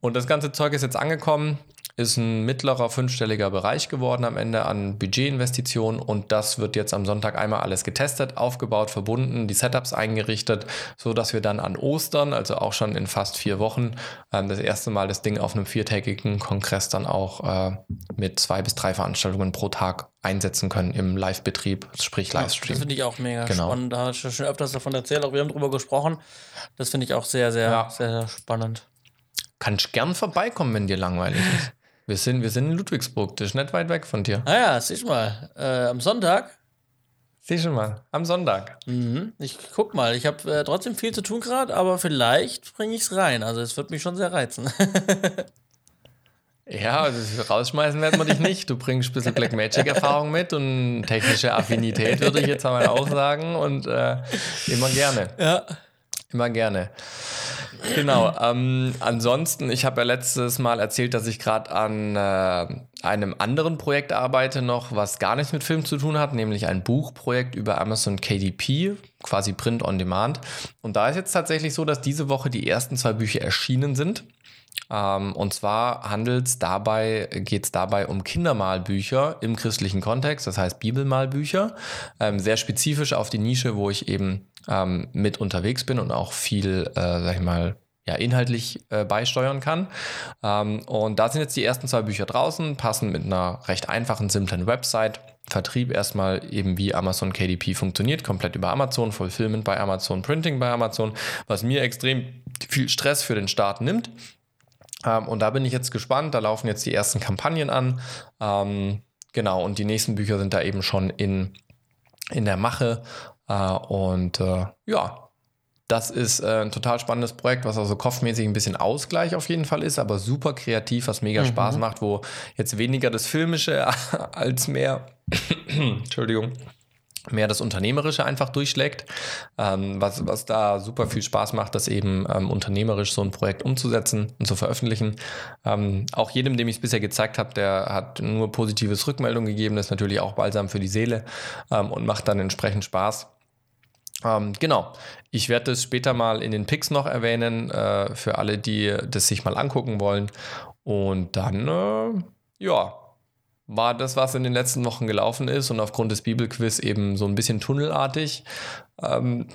A: Und das ganze Zeug ist jetzt angekommen ist ein mittlerer fünfstelliger Bereich geworden am Ende an Budgetinvestitionen und das wird jetzt am Sonntag einmal alles getestet, aufgebaut, verbunden, die Setups eingerichtet, so dass wir dann an Ostern, also auch schon in fast vier Wochen, ähm, das erste Mal das Ding auf einem viertägigen Kongress dann auch äh, mit zwei bis drei Veranstaltungen pro Tag einsetzen können im Live-Betrieb, sprich Livestream.
B: das finde ich auch mega genau. spannend. Da habe ich schon öfters davon erzählt, auch wir haben darüber gesprochen. Das finde ich auch sehr, sehr, ja. sehr, sehr spannend.
A: Kannst gern vorbeikommen, wenn dir langweilig ist. Wir sind, wir sind in Ludwigsburg, das ist nicht weit weg von dir.
B: Ah ja, siehst mal. Äh, am Sonntag.
A: Siehst du mal, am Sonntag.
B: Mhm. Ich guck mal, ich habe äh, trotzdem viel zu tun gerade, aber vielleicht bringe ich es rein. Also es wird mich schon sehr reizen.
A: ja, also rausschmeißen werden wir dich nicht. Du bringst ein bisschen Black Magic-Erfahrung mit und technische Affinität, würde ich jetzt einmal auch sagen. Und äh, immer gerne.
B: Ja.
A: Immer gerne. Genau. Ähm, ansonsten, ich habe ja letztes Mal erzählt, dass ich gerade an äh, einem anderen Projekt arbeite noch, was gar nichts mit Film zu tun hat, nämlich ein Buchprojekt über Amazon KDP, quasi Print on Demand. Und da ist jetzt tatsächlich so, dass diese Woche die ersten zwei Bücher erschienen sind. Ähm, und zwar handelt dabei, geht es dabei um Kindermalbücher im christlichen Kontext, das heißt Bibelmalbücher, ähm, sehr spezifisch auf die Nische, wo ich eben ähm, mit unterwegs bin und auch viel, äh, sag ich mal, ja, inhaltlich äh, beisteuern kann. Ähm, und da sind jetzt die ersten zwei Bücher draußen, passen mit einer recht einfachen, simplen Website. Vertrieb erstmal eben wie Amazon KDP funktioniert, komplett über Amazon, Fulfillment bei Amazon, Printing bei Amazon, was mir extrem viel Stress für den Start nimmt. Ähm, und da bin ich jetzt gespannt, da laufen jetzt die ersten Kampagnen an. Ähm, genau, und die nächsten Bücher sind da eben schon in, in der Mache. Äh, und äh, ja, das ist äh, ein total spannendes Projekt, was also kopfmäßig ein bisschen Ausgleich auf jeden Fall ist, aber super kreativ, was mega mhm. Spaß macht, wo jetzt weniger das Filmische als mehr, Entschuldigung, mehr das Unternehmerische einfach durchschlägt, ähm, was, was da super viel Spaß macht, das eben ähm, unternehmerisch so ein Projekt umzusetzen und zu veröffentlichen. Ähm, auch jedem, dem ich es bisher gezeigt habe, der hat nur positives Rückmeldung gegeben, das ist natürlich auch balsam für die Seele ähm, und macht dann entsprechend Spaß. Ähm, genau, ich werde das später mal in den Picks noch erwähnen, äh, für alle, die das sich mal angucken wollen. Und dann, äh, ja, war das, was in den letzten Wochen gelaufen ist und aufgrund des Bibelquiz eben so ein bisschen tunnelartig, ähm,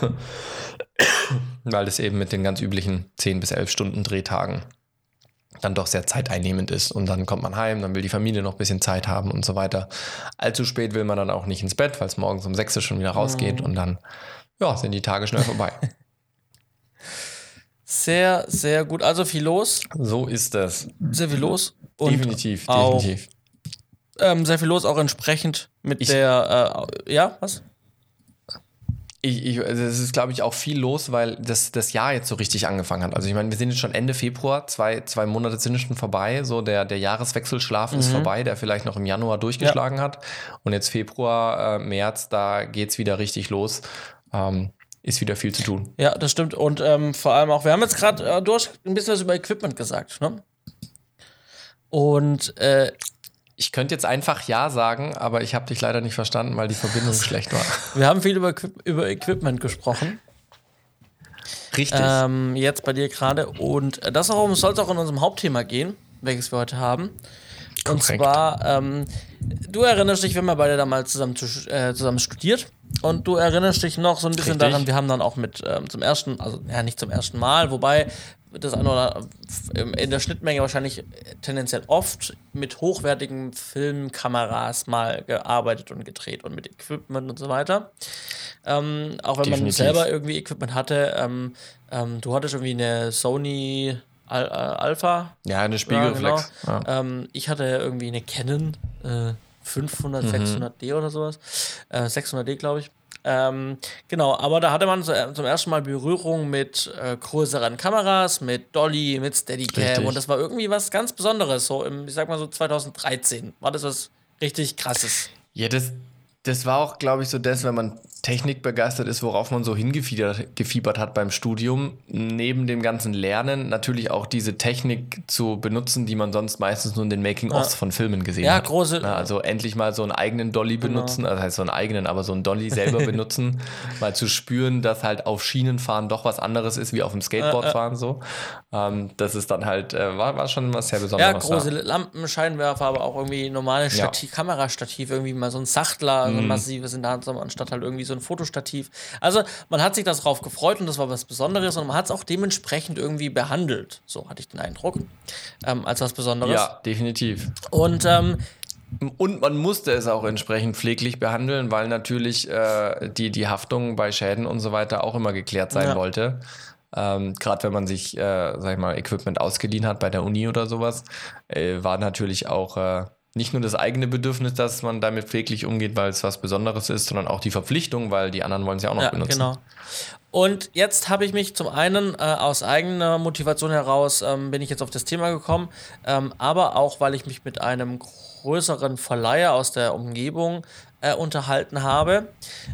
A: weil das eben mit den ganz üblichen 10 bis 11 Stunden Drehtagen dann doch sehr zeiteinnehmend ist. Und dann kommt man heim, dann will die Familie noch ein bisschen Zeit haben und so weiter. Allzu spät will man dann auch nicht ins Bett, weil es morgens um 6 Uhr schon wieder rausgeht und dann ja, sind die Tage schnell vorbei.
B: Sehr, sehr gut. Also viel los.
A: So ist es.
B: Sehr viel los.
A: Und definitiv, definitiv
B: ähm, sehr viel los, auch entsprechend mit ich, der, äh, ja, was?
A: Ich, ich, also es ist, glaube ich, auch viel los, weil das, das Jahr jetzt so richtig angefangen hat. Also ich meine, wir sind jetzt schon Ende Februar, zwei, zwei Monate sind schon vorbei. So der, der Jahreswechselschlaf mhm. ist vorbei, der vielleicht noch im Januar durchgeschlagen ja. hat. Und jetzt Februar, äh, März, da geht es wieder richtig los. Ähm, ist wieder viel zu tun.
B: Ja, das stimmt. Und ähm, vor allem auch, wir haben jetzt gerade, äh, du hast ein bisschen was über Equipment gesagt, ne? Und äh,
A: ich könnte jetzt einfach Ja sagen, aber ich habe dich leider nicht verstanden, weil die Verbindung schlecht war.
B: Wir haben viel über, über Equipment gesprochen.
A: Richtig.
B: Ähm, jetzt bei dir gerade. Und das soll es auch in unserem Hauptthema gehen, welches wir heute haben. Korrekt. Und zwar, ähm, du erinnerst dich, wir haben ja beide da mal zusammen, zu, äh, zusammen studiert. Und du erinnerst dich noch so ein bisschen Richtig. daran, wir haben dann auch mit ähm, zum ersten, also ja, nicht zum ersten Mal, wobei das eine oder in der Schnittmenge wahrscheinlich tendenziell oft mit hochwertigen Filmkameras mal gearbeitet und gedreht und mit Equipment und so weiter. Ähm, auch wenn Definitiv. man selber irgendwie Equipment hatte. Ähm, ähm, du hattest irgendwie eine Sony Al äh, Alpha.
A: Ja, eine Spiegelreflex.
B: Ja, genau. ja. Ähm, ich hatte irgendwie eine Canon äh, 500, mhm. 600D oder sowas. Äh, 600D, glaube ich. Ähm, genau, aber da hatte man so, äh, zum ersten Mal Berührung mit äh, größeren Kameras, mit Dolly, mit Steadicam richtig. und das war irgendwie was ganz Besonderes. So im, ich sag mal so 2013 war das was richtig krasses.
A: Ja, das, das war auch, glaube ich, so das, wenn man technikbegeistert ist, worauf man so hingefiebert gefiebert hat beim Studium, neben dem ganzen Lernen natürlich auch diese Technik zu benutzen, die man sonst meistens nur in den Making-ofs ja. von Filmen gesehen
B: ja,
A: hat.
B: Große,
A: Na, also endlich mal so einen eigenen Dolly genau. benutzen, also heißt so einen eigenen, aber so einen Dolly selber benutzen, mal zu spüren, dass halt auf Schienen fahren doch was anderes ist wie auf dem Skateboard fahren so. Ähm, das ist dann halt, äh, war, war schon was sehr Besonderes.
B: Ja, große Lampen, Scheinwerfer, aber auch irgendwie normale Stativ, Kamerastativ, irgendwie mal so ein Sachtler, so ein mhm. massives in der Hand, anstatt halt irgendwie so ein Fotostativ. Also man hat sich das drauf gefreut und das war was Besonderes und man hat es auch dementsprechend irgendwie behandelt. So hatte ich den Eindruck. Ähm, als was Besonderes. Ja,
A: definitiv.
B: Und ähm,
A: und man musste es auch entsprechend pfleglich behandeln, weil natürlich äh, die, die Haftung bei Schäden und so weiter auch immer geklärt sein ja. wollte. Ähm, Gerade wenn man sich, äh, sag ich mal, Equipment ausgeliehen hat bei der Uni oder sowas, äh, war natürlich auch äh, nicht nur das eigene Bedürfnis, dass man damit pfleglich umgeht, weil es was Besonderes ist, sondern auch die Verpflichtung, weil die anderen wollen es ja auch noch ja, benutzen. Genau.
B: Und jetzt habe ich mich zum einen äh, aus eigener Motivation heraus ähm, bin ich jetzt auf das Thema gekommen, ähm, aber auch weil ich mich mit einem größeren Verleiher aus der Umgebung äh, unterhalten habe.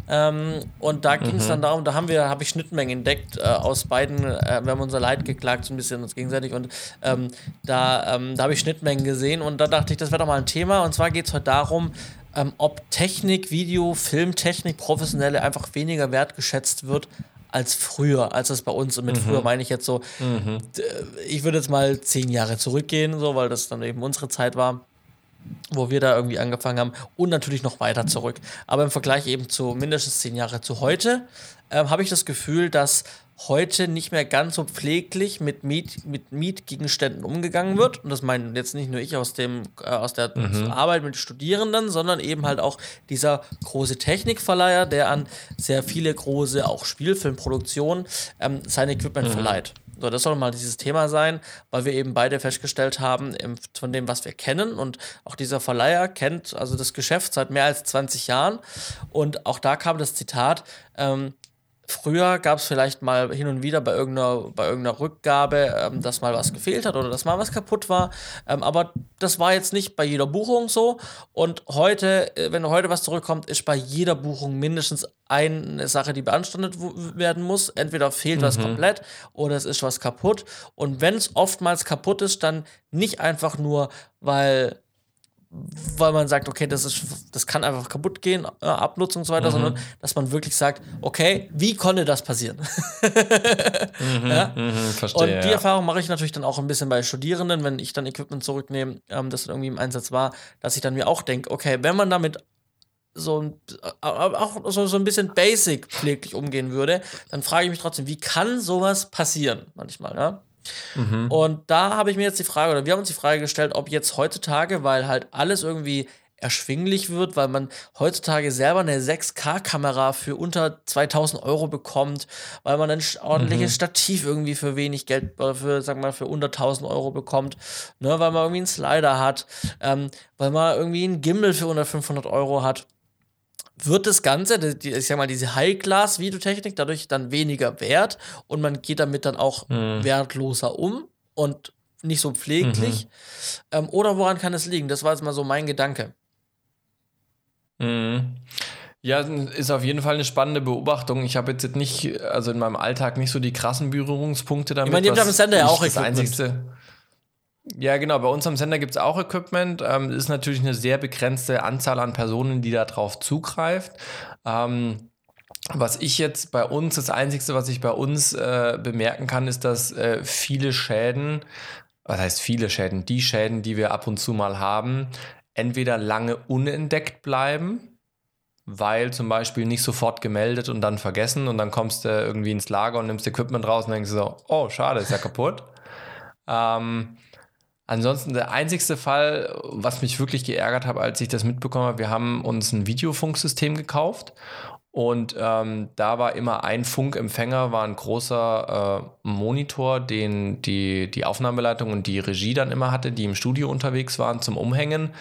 B: Ähm, und da ging es mhm. dann darum, da haben wir, habe ich Schnittmengen entdeckt äh, aus beiden, äh, wir haben unser Leid geklagt, so ein bisschen uns gegenseitig und ähm, da, ähm, da habe ich Schnittmengen gesehen und da dachte ich, das wäre doch mal ein Thema. Und zwar geht es heute darum, ähm, ob Technik, Video, Filmtechnik, professionelle einfach weniger wertgeschätzt wird als früher, als das bei uns, und mit mhm. früher meine ich jetzt so, mhm. ich würde jetzt mal zehn Jahre zurückgehen, so, weil das dann eben unsere Zeit war wo wir da irgendwie angefangen haben und natürlich noch weiter zurück. Aber im Vergleich eben zu mindestens zehn Jahre zu heute äh, habe ich das Gefühl, dass heute nicht mehr ganz so pfleglich mit, Miet, mit Mietgegenständen umgegangen wird. Und das meine jetzt nicht nur ich aus, dem, äh, aus der mhm. Arbeit mit Studierenden, sondern eben halt auch dieser große Technikverleiher, der an sehr viele große, auch Spielfilmproduktionen, ähm, sein Equipment mhm. verleiht. So, das soll mal dieses Thema sein, weil wir eben beide festgestellt haben, von dem, was wir kennen. Und auch dieser Verleiher kennt also das Geschäft seit mehr als 20 Jahren. Und auch da kam das Zitat, ähm, Früher gab es vielleicht mal hin und wieder bei irgendeiner, bei irgendeiner Rückgabe, ähm, dass mal was gefehlt hat oder dass mal was kaputt war. Ähm, aber das war jetzt nicht bei jeder Buchung so. Und heute, äh, wenn heute was zurückkommt, ist bei jeder Buchung mindestens eine Sache, die beanstandet werden muss. Entweder fehlt mhm. was komplett oder es ist was kaputt. Und wenn es oftmals kaputt ist, dann nicht einfach nur, weil weil man sagt, okay, das ist, das kann einfach kaputt gehen, äh, Abnutzung und so weiter, mhm. sondern dass man wirklich sagt, okay, wie konnte das passieren? mhm, ja? mhm, verstehe, und die ja. Erfahrung mache ich natürlich dann auch ein bisschen bei Studierenden, wenn ich dann Equipment zurücknehme, ähm, das irgendwie im Einsatz war, dass ich dann mir auch denke, okay, wenn man damit so ein, äh, auch so, so ein bisschen basic pfleglich umgehen würde, dann frage ich mich trotzdem, wie kann sowas passieren manchmal, ja? Mhm. Und da habe ich mir jetzt die Frage, oder wir haben uns die Frage gestellt, ob jetzt heutzutage, weil halt alles irgendwie erschwinglich wird, weil man heutzutage selber eine 6K-Kamera für unter 2000 Euro bekommt, weil man ein ordentliches mhm. Stativ irgendwie für wenig Geld, für, sag mal, für unter 1000 Euro bekommt, ne, weil man irgendwie einen Slider hat, ähm, weil man irgendwie einen Gimbal für unter 500 Euro hat wird das Ganze, die, ich sag mal, diese High-Class-Videotechnik dadurch dann weniger wert und man geht damit dann auch mhm. wertloser um und nicht so pfleglich? Mhm. Ähm, oder woran kann es liegen? Das war jetzt mal so mein Gedanke.
A: Mhm. Ja, ist auf jeden Fall eine spannende Beobachtung. Ich habe jetzt nicht, also in meinem Alltag nicht so die krassen Berührungspunkte damit. Ich meine,
B: die haben im Sender ja auch
A: das einzigste. Ja, genau. Bei uns am Sender gibt es auch Equipment. Ähm, ist natürlich eine sehr begrenzte Anzahl an Personen, die darauf zugreift. Ähm, was ich jetzt bei uns, das Einzige, was ich bei uns äh, bemerken kann, ist, dass äh, viele Schäden, was heißt viele Schäden, die Schäden, die wir ab und zu mal haben, entweder lange unentdeckt bleiben, weil zum Beispiel nicht sofort gemeldet und dann vergessen und dann kommst du irgendwie ins Lager und nimmst Equipment raus und denkst so, oh, schade, ist ja kaputt. Ähm, Ansonsten der einzigste Fall, was mich wirklich geärgert hat, als ich das mitbekommen habe, wir haben uns ein Videofunksystem gekauft und ähm, da war immer ein Funkempfänger, war ein großer äh, Monitor, den die, die Aufnahmeleitung und die Regie dann immer hatte, die im Studio unterwegs waren zum Umhängen.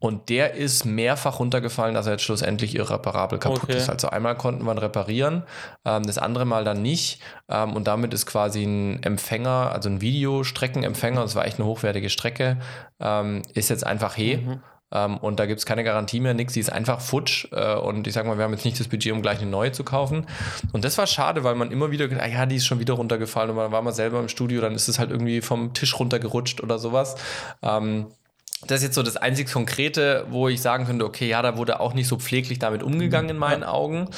A: Und der ist mehrfach runtergefallen, dass er jetzt schlussendlich irreparabel kaputt okay. ist. Also einmal konnten wir ihn reparieren, ähm, das andere Mal dann nicht. Ähm, und damit ist quasi ein Empfänger, also ein Videostreckenempfänger, das war echt eine hochwertige Strecke, ähm, ist jetzt einfach he. Mhm. Ähm, und da gibt es keine Garantie mehr, nichts. Die ist einfach futsch. Äh, und ich sag mal, wir haben jetzt nicht das Budget, um gleich eine neue zu kaufen. Und das war schade, weil man immer wieder gedacht, ja, die ist schon wieder runtergefallen. Und man war mal selber im Studio, dann ist es halt irgendwie vom Tisch runtergerutscht oder sowas. Ähm, das ist jetzt so das einzig Konkrete, wo ich sagen könnte, okay, ja, da wurde auch nicht so pfleglich damit umgegangen in meinen Augen.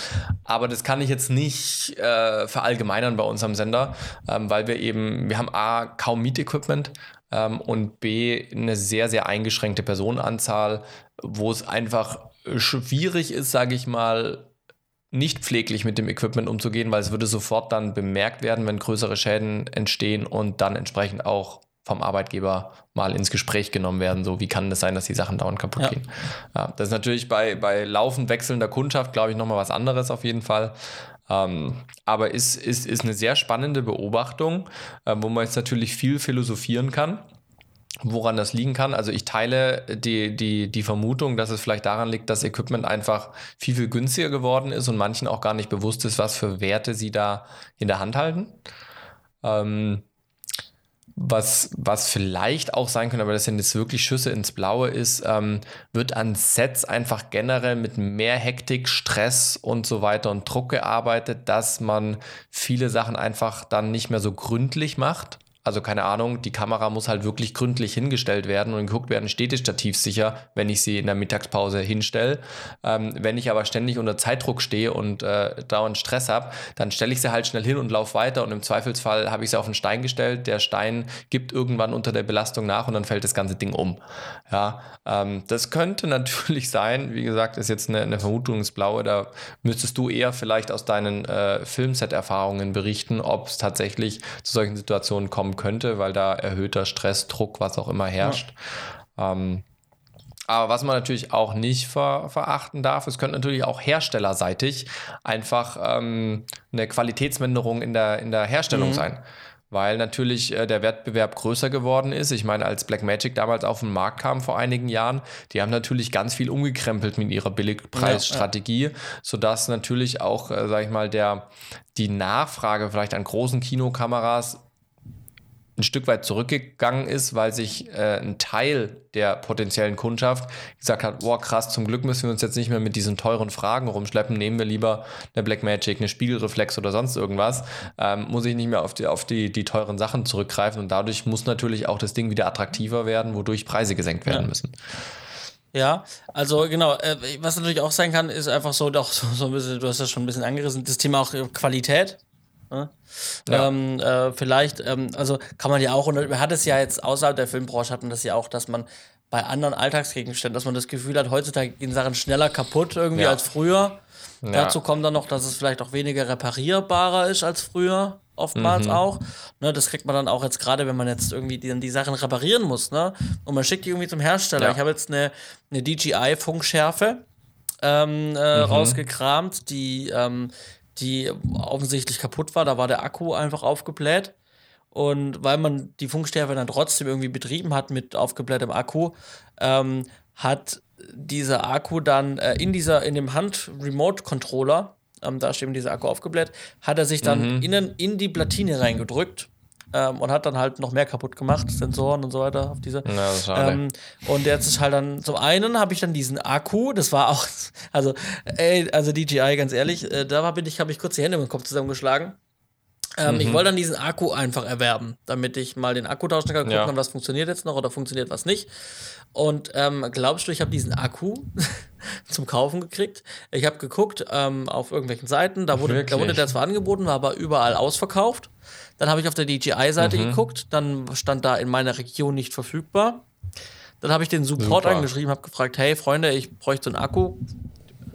A: Aber das kann ich jetzt nicht äh, verallgemeinern bei unserem Sender, ähm, weil wir eben, wir haben A, kaum Mietequipment ähm, und B, eine sehr, sehr eingeschränkte Personenanzahl, wo es einfach schwierig ist, sage ich mal, nicht pfleglich mit dem Equipment umzugehen, weil es würde sofort dann bemerkt werden, wenn größere Schäden entstehen und dann entsprechend auch vom Arbeitgeber mal ins Gespräch genommen werden. So, wie kann das sein, dass die Sachen dauernd kaputt ja. gehen? Ja, das ist natürlich bei, bei laufend wechselnder Kundschaft, glaube ich, nochmal was anderes auf jeden Fall. Ähm, aber ist, ist, ist eine sehr spannende Beobachtung, äh, wo man jetzt natürlich viel philosophieren kann. Woran das liegen kann. Also ich teile die, die, die Vermutung, dass es vielleicht daran liegt, dass Equipment einfach viel, viel günstiger geworden ist und manchen auch gar nicht bewusst ist, was für Werte sie da in der Hand halten. Ähm, was, was vielleicht auch sein könnte, aber das sind jetzt wirklich Schüsse ins Blaue ist, ähm, wird an Sets einfach generell mit mehr Hektik, Stress und so weiter und Druck gearbeitet, dass man viele Sachen einfach dann nicht mehr so gründlich macht also keine Ahnung, die Kamera muss halt wirklich gründlich hingestellt werden und geguckt werden, steht die Stativ sicher, wenn ich sie in der Mittagspause hinstelle. Ähm, wenn ich aber ständig unter Zeitdruck stehe und äh, dauernd Stress habe, dann stelle ich sie halt schnell hin und laufe weiter und im Zweifelsfall habe ich sie auf einen Stein gestellt. Der Stein gibt irgendwann unter der Belastung nach und dann fällt das ganze Ding um. Ja, ähm, das könnte natürlich sein. Wie gesagt, ist jetzt eine, eine Vermutung ins Blaue. Da müsstest du eher vielleicht aus deinen äh, Filmset-Erfahrungen berichten, ob es tatsächlich zu solchen Situationen kommt könnte, weil da erhöhter Stress, Druck, was auch immer herrscht. Ja. Ähm, aber was man natürlich auch nicht ver verachten darf, es könnte natürlich auch herstellerseitig einfach ähm, eine Qualitätsminderung in der, in der Herstellung mhm. sein weil natürlich äh, der Wettbewerb größer geworden ist. Ich meine, als Blackmagic damals auf den Markt kam vor einigen Jahren, die haben natürlich ganz viel umgekrempelt mit ihrer Billigpreisstrategie, ja, ja. sodass natürlich auch, äh, sag ich mal, der, die Nachfrage vielleicht an großen Kinokameras ein Stück weit zurückgegangen ist, weil sich äh, ein Teil der potenziellen Kundschaft gesagt hat, boah krass, zum Glück müssen wir uns jetzt nicht mehr mit diesen teuren Fragen rumschleppen, nehmen wir lieber eine Blackmagic, eine Spiegelreflex oder sonst irgendwas, ähm, muss ich nicht mehr auf, die, auf die, die teuren Sachen zurückgreifen und dadurch muss natürlich auch das Ding wieder attraktiver werden, wodurch Preise gesenkt werden ja. müssen.
B: Ja, also genau, äh, was natürlich auch sein kann, ist einfach so, doch so, so ein bisschen, du hast das schon ein bisschen angerissen, das Thema auch Qualität. Ne? Ja. Ähm, äh, vielleicht, ähm, also kann man ja auch, und man hat es ja jetzt außerhalb der Filmbranche, hatten das ja auch, dass man bei anderen Alltagsgegenständen, dass man das Gefühl hat, heutzutage gehen Sachen schneller kaputt irgendwie ja. als früher. Ja. Dazu kommt dann noch, dass es vielleicht auch weniger reparierbarer ist als früher, oftmals mhm. auch. Ne, das kriegt man dann auch jetzt gerade, wenn man jetzt irgendwie die, die Sachen reparieren muss, ne? Und man schickt die irgendwie zum Hersteller. Ich habe jetzt eine, eine DJI-Funkschärfe ähm, äh, mhm. rausgekramt, die ähm, die offensichtlich kaputt war. Da war der Akku einfach aufgebläht. Und weil man die Funkstärke dann trotzdem irgendwie betrieben hat mit aufgeblähtem Akku, ähm, hat dieser Akku dann äh, in dieser, in dem Hand-Remote-Controller, ähm, da steht dieser Akku aufgebläht, hat er sich dann mhm. innen in die Platine reingedrückt ähm, und hat dann halt noch mehr kaputt gemacht, Sensoren und so weiter auf diese. Ja, ähm, und jetzt ist halt dann, zum einen habe ich dann diesen Akku, das war auch, also, ey, also DJI, ganz ehrlich, äh, da bin ich, habe ich kurz die Hände im Kopf zusammengeschlagen. Ähm, mhm. Ich wollte dann diesen Akku einfach erwerben, damit ich mal den Akku tauschen kann, gucken ja. was funktioniert jetzt noch oder funktioniert was nicht. Und ähm, glaubst du, ich habe diesen Akku zum Kaufen gekriegt? Ich habe geguckt ähm, auf irgendwelchen Seiten, da wurde, da wurde der zwar angeboten, war aber überall ausverkauft. Dann habe ich auf der DJI-Seite mhm. geguckt, dann stand da in meiner Region nicht verfügbar. Dann habe ich den Support Super. angeschrieben, habe gefragt, hey Freunde, ich bräuchte einen Akku.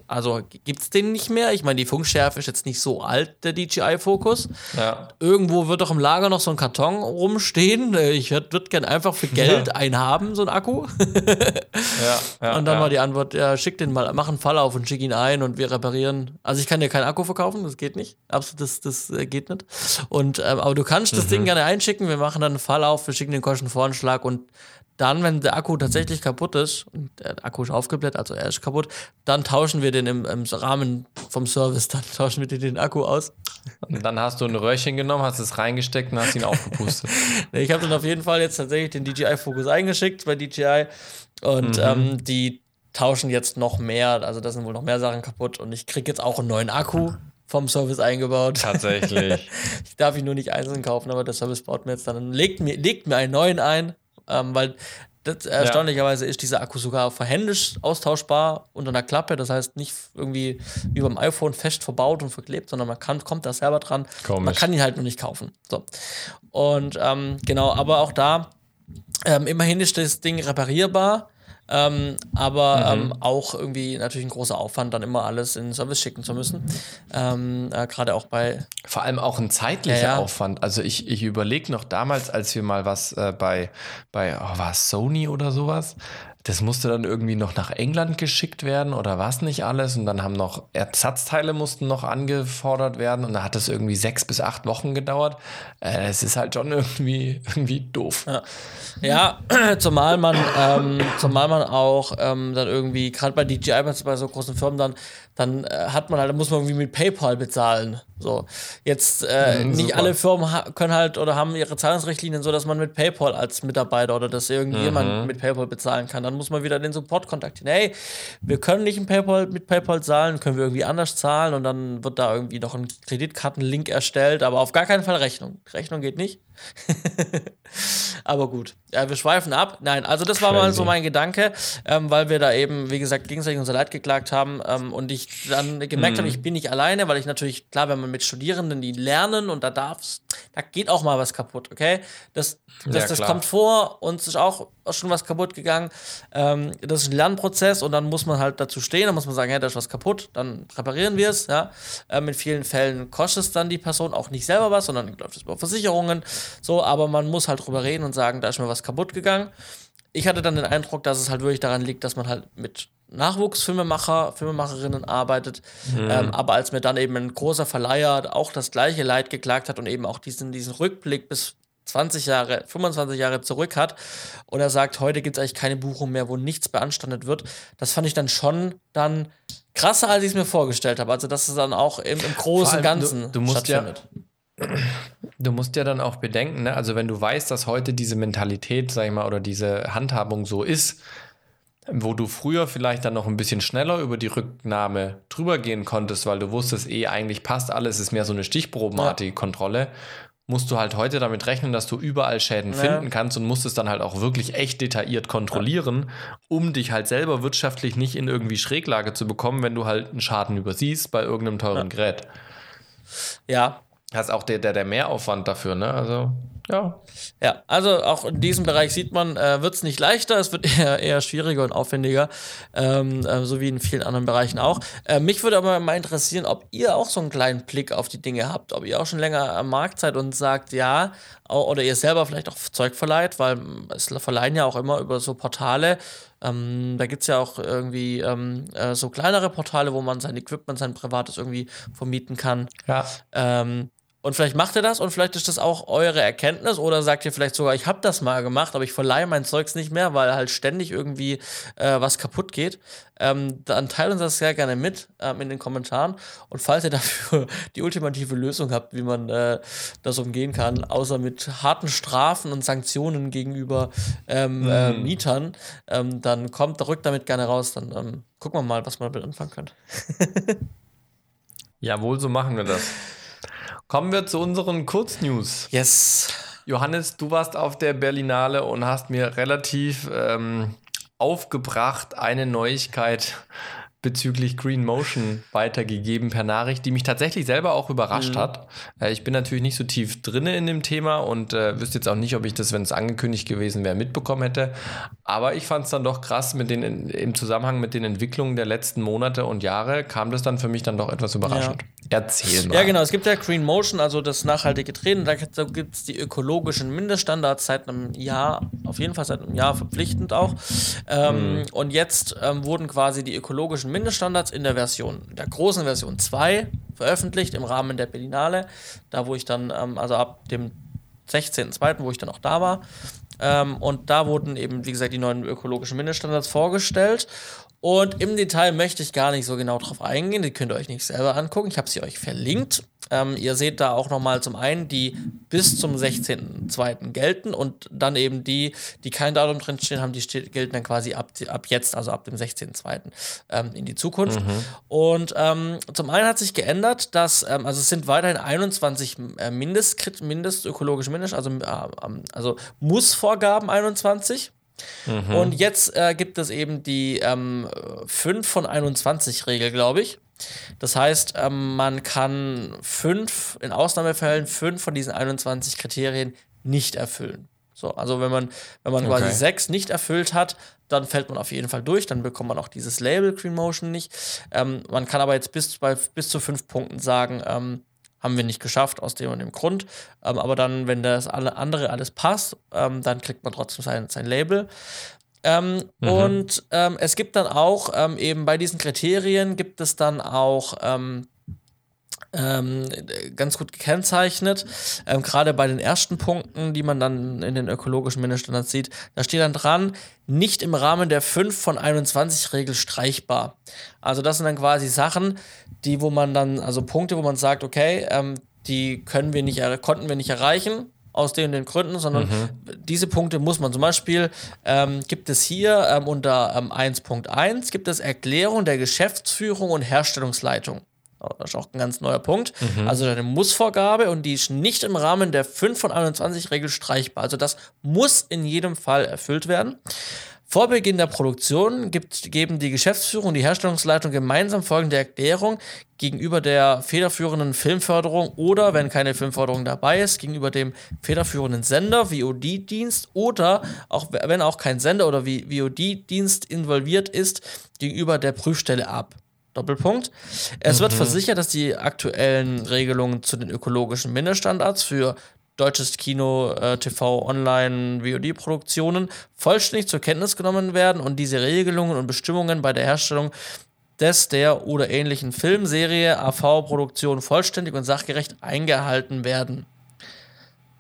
B: Also gibt es den nicht mehr? Ich meine, die Funkschärfe ist jetzt nicht so alt, der DJI-Fokus. Ja. Irgendwo wird doch im Lager noch so ein Karton rumstehen. Ich würde würd gerne einfach für Geld ja. einen haben, so einen Akku. ja, ja, und dann war die Antwort, ja, schick den mal, mach einen Fall auf und schick ihn ein und wir reparieren. Also ich kann dir keinen Akku verkaufen, das geht nicht. Absolut, das, das äh, geht nicht. Und, ähm, aber du kannst mhm. das Ding gerne einschicken, wir machen dann einen Fall auf, wir schicken den Kostenvoranschlag und dann, wenn der Akku tatsächlich kaputt ist und der Akku ist aufgebläht, also er ist kaputt, dann tauschen wir den im, im Rahmen vom Service, dann tauschen wir den Akku aus.
A: Und dann hast du ein Röhrchen genommen, hast es reingesteckt und hast ihn aufgepustet.
B: ich habe dann auf jeden Fall jetzt tatsächlich den DJI-Fokus eingeschickt bei DJI Und mhm. ähm, die tauschen jetzt noch mehr, also da sind wohl noch mehr Sachen kaputt und ich kriege jetzt auch einen neuen Akku vom Service eingebaut.
A: Tatsächlich.
B: ich darf ihn nur nicht einzeln kaufen, aber der Service baut mir jetzt dann, legt mir, legt mir einen neuen ein, ähm, weil das, erstaunlicherweise ist dieser Akku sogar verhändisch austauschbar unter einer Klappe. Das heißt nicht irgendwie wie beim iPhone fest verbaut und verklebt, sondern man kann, kommt da selber dran. Komisch. Man kann ihn halt nur nicht kaufen. So. Und ähm, genau, aber auch da, ähm, immerhin ist das Ding reparierbar. Ähm, aber mhm. ähm, auch irgendwie natürlich ein großer Aufwand, dann immer alles in den Service schicken zu müssen. Ähm, äh, Gerade auch bei.
A: Vor allem auch ein zeitlicher ja, ja. Aufwand. Also ich, ich überlege noch damals, als wir mal was äh, bei, bei oh, war Sony oder sowas, das musste dann irgendwie noch nach England geschickt werden oder was nicht alles. Und dann haben noch Ersatzteile mussten noch angefordert werden. Und da hat es irgendwie sechs bis acht Wochen gedauert. Äh, es ist halt schon irgendwie, irgendwie doof.
B: Ja, ja zumal man, ähm, zumal man auch ähm, dann irgendwie, gerade bei DJI, bei so großen Firmen, dann dann äh, hat man halt, muss man irgendwie mit PayPal bezahlen. So. Jetzt äh, mhm, nicht alle Firmen können halt oder haben ihre Zahlungsrichtlinien so, dass man mit PayPal als Mitarbeiter oder dass irgendjemand mhm. mit PayPal bezahlen kann. Dann muss man wieder den Support kontaktieren. Hey, wir können nicht PayPal mit PayPal zahlen, können wir irgendwie anders zahlen und dann wird da irgendwie noch ein Kreditkartenlink erstellt, aber auf gar keinen Fall Rechnung. Rechnung geht nicht. Aber gut, ja, wir schweifen ab. Nein, also das war Crazy. mal so mein Gedanke, ähm, weil wir da eben, wie gesagt, gegenseitig unser Leid geklagt haben ähm, und ich dann gemerkt mhm. habe, ich bin nicht alleine, weil ich natürlich, klar, wenn man mit Studierenden, die lernen und da darf's, da geht auch mal was kaputt, okay? Das, das, ja, das kommt vor, uns ist auch schon was kaputt gegangen. Ähm, das ist ein Lernprozess und dann muss man halt dazu stehen, dann muss man sagen, hey, da ist was kaputt, dann reparieren wir es, ja. Ähm, in vielen Fällen kostet es dann die Person auch nicht selber was, sondern läuft es über Versicherungen, so, aber man muss halt drüber reden und sagen, da ist mir was kaputt gegangen. Ich hatte dann den Eindruck, dass es halt wirklich daran liegt, dass man halt mit Nachwuchsfilmemacher, Filmemacherinnen arbeitet. Mhm. Ähm, aber als mir dann eben ein großer Verleiher auch das gleiche Leid geklagt hat und eben auch diesen, diesen Rückblick bis 20 Jahre, 25 Jahre zurück hat und er sagt, heute gibt es eigentlich keine Buchung mehr, wo nichts beanstandet wird. Das fand ich dann schon dann krasser, als ich es mir vorgestellt habe. Also, dass es dann auch im, im großen allem, Ganzen
A: du, du musst stattfindet. Ja Du musst ja dann auch bedenken, ne? also wenn du weißt, dass heute diese Mentalität, sag ich mal, oder diese Handhabung so ist, wo du früher vielleicht dann noch ein bisschen schneller über die Rücknahme drüber gehen konntest, weil du wusstest, eh, eigentlich passt alles, ist mehr so eine stichprobenartige ja. Kontrolle, musst du halt heute damit rechnen, dass du überall Schäden ja. finden kannst und musst es dann halt auch wirklich echt detailliert kontrollieren, ja. um dich halt selber wirtschaftlich nicht in irgendwie Schräglage zu bekommen, wenn du halt einen Schaden übersiehst bei irgendeinem teuren Gerät.
B: Ja,
A: hast auch der, der, der Mehraufwand dafür, ne? Also, ja.
B: Ja, also auch in diesem Bereich sieht man, äh, wird es nicht leichter, es wird eher, eher schwieriger und aufwendiger, ähm, äh, so wie in vielen anderen Bereichen auch. Äh, mich würde aber mal interessieren, ob ihr auch so einen kleinen Blick auf die Dinge habt, ob ihr auch schon länger am Markt seid und sagt, ja, oder ihr selber vielleicht auch Zeug verleiht, weil es verleihen ja auch immer über so Portale, ähm, da gibt es ja auch irgendwie ähm, äh, so kleinere Portale, wo man sein Equipment, sein privates irgendwie vermieten kann.
A: Ja.
B: Und vielleicht macht ihr das und vielleicht ist das auch eure Erkenntnis oder sagt ihr vielleicht sogar, ich habe das mal gemacht, aber ich verleihe mein Zeugs nicht mehr, weil halt ständig irgendwie äh, was kaputt geht. Ähm, dann teilt uns das sehr gerne mit ähm, in den Kommentaren. Und falls ihr dafür die ultimative Lösung habt, wie man äh, das umgehen kann, außer mit harten Strafen und Sanktionen gegenüber ähm, mhm. äh, Mietern, ähm, dann kommt, rückt damit gerne raus. Dann ähm, gucken wir mal, was man damit anfangen könnte.
A: Jawohl, so machen wir das. Kommen wir zu unseren Kurznews.
B: Yes.
A: Johannes, du warst auf der Berlinale und hast mir relativ ähm, aufgebracht eine Neuigkeit bezüglich Green Motion weitergegeben per Nachricht, die mich tatsächlich selber auch überrascht mhm. hat. Äh, ich bin natürlich nicht so tief drinne in dem Thema und äh, wüsste jetzt auch nicht, ob ich das, wenn es angekündigt gewesen wäre, mitbekommen hätte. Aber ich fand es dann doch krass mit den, im Zusammenhang mit den Entwicklungen der letzten Monate und Jahre kam das dann für mich dann doch etwas überraschend.
B: Ja. Erzähl mal. Ja, genau. Es gibt ja Green Motion, also das nachhaltige Drehen. Da gibt es die ökologischen Mindeststandards seit einem Jahr, auf jeden Fall seit einem Jahr verpflichtend auch. Ähm, mhm. Und jetzt ähm, wurden quasi die ökologischen technischen Mindeststandards in der Version, der großen Version 2 veröffentlicht im Rahmen der Berlinale, da wo ich dann, ähm, also ab dem 16.02., wo ich dann auch da war. Ähm, und da wurden eben, wie gesagt, die neuen ökologischen Mindeststandards vorgestellt. Und im Detail möchte ich gar nicht so genau drauf eingehen. Die könnt ihr euch nicht selber angucken. Ich habe sie euch verlinkt. Ähm, ihr seht da auch nochmal zum einen die bis zum 16.02. gelten und dann eben die, die kein Datum drinstehen haben, die gelten dann quasi ab, ab jetzt, also ab dem 16.02. Ähm, in die Zukunft. Mhm. Und ähm, zum einen hat sich geändert, dass, ähm, also es sind weiterhin 21 äh, Mindest, Mindest, ökologische Mindest, also, äh, ähm, also Mussvorgaben 21. Mhm. Und jetzt äh, gibt es eben die ähm, 5 von 21 Regel, glaube ich. Das heißt, ähm, man kann fünf, in Ausnahmefällen fünf von diesen 21 Kriterien nicht erfüllen. So, also wenn man, wenn man okay. quasi sechs nicht erfüllt hat, dann fällt man auf jeden Fall durch, dann bekommt man auch dieses Label Green Motion nicht. Ähm, man kann aber jetzt bis, bei, bis zu fünf Punkten sagen, ähm, haben wir nicht geschafft aus dem und dem Grund. Ähm, aber dann, wenn das alle andere alles passt, ähm, dann kriegt man trotzdem sein, sein Label. Ähm, mhm. Und ähm, es gibt dann auch ähm, eben bei diesen Kriterien gibt es dann auch ähm, ähm, ganz gut gekennzeichnet. Ähm, Gerade bei den ersten Punkten, die man dann in den ökologischen Mindeststandards sieht, da steht dann dran, nicht im Rahmen der 5 von 21 Regel streichbar. Also das sind dann quasi Sachen, die, wo man dann, also Punkte, wo man sagt, okay, die können wir nicht, konnten wir nicht erreichen, aus den und den Gründen, sondern mhm. diese Punkte muss man zum Beispiel, ähm, gibt es hier ähm, unter ähm, 1.1, gibt es Erklärung der Geschäftsführung und Herstellungsleitung. Das ist auch ein ganz neuer Punkt. Mhm. Also eine Mussvorgabe und die ist nicht im Rahmen der 5 von 21 Regel streichbar. Also das muss in jedem Fall erfüllt werden. Vor Beginn der Produktion gibt, geben die Geschäftsführung und die Herstellungsleitung gemeinsam folgende Erklärung gegenüber der federführenden Filmförderung oder, wenn keine Filmförderung dabei ist, gegenüber dem federführenden Sender, VOD-Dienst oder, auch wenn auch kein Sender oder VOD-Dienst involviert ist, gegenüber der Prüfstelle ab. Doppelpunkt. Es mhm. wird versichert, dass die aktuellen Regelungen zu den ökologischen Mindeststandards für deutsches Kino, äh, TV, Online, VOD-Produktionen vollständig zur Kenntnis genommen werden und diese Regelungen und Bestimmungen bei der Herstellung des, der oder ähnlichen Filmserie, AV-Produktion vollständig und sachgerecht eingehalten werden.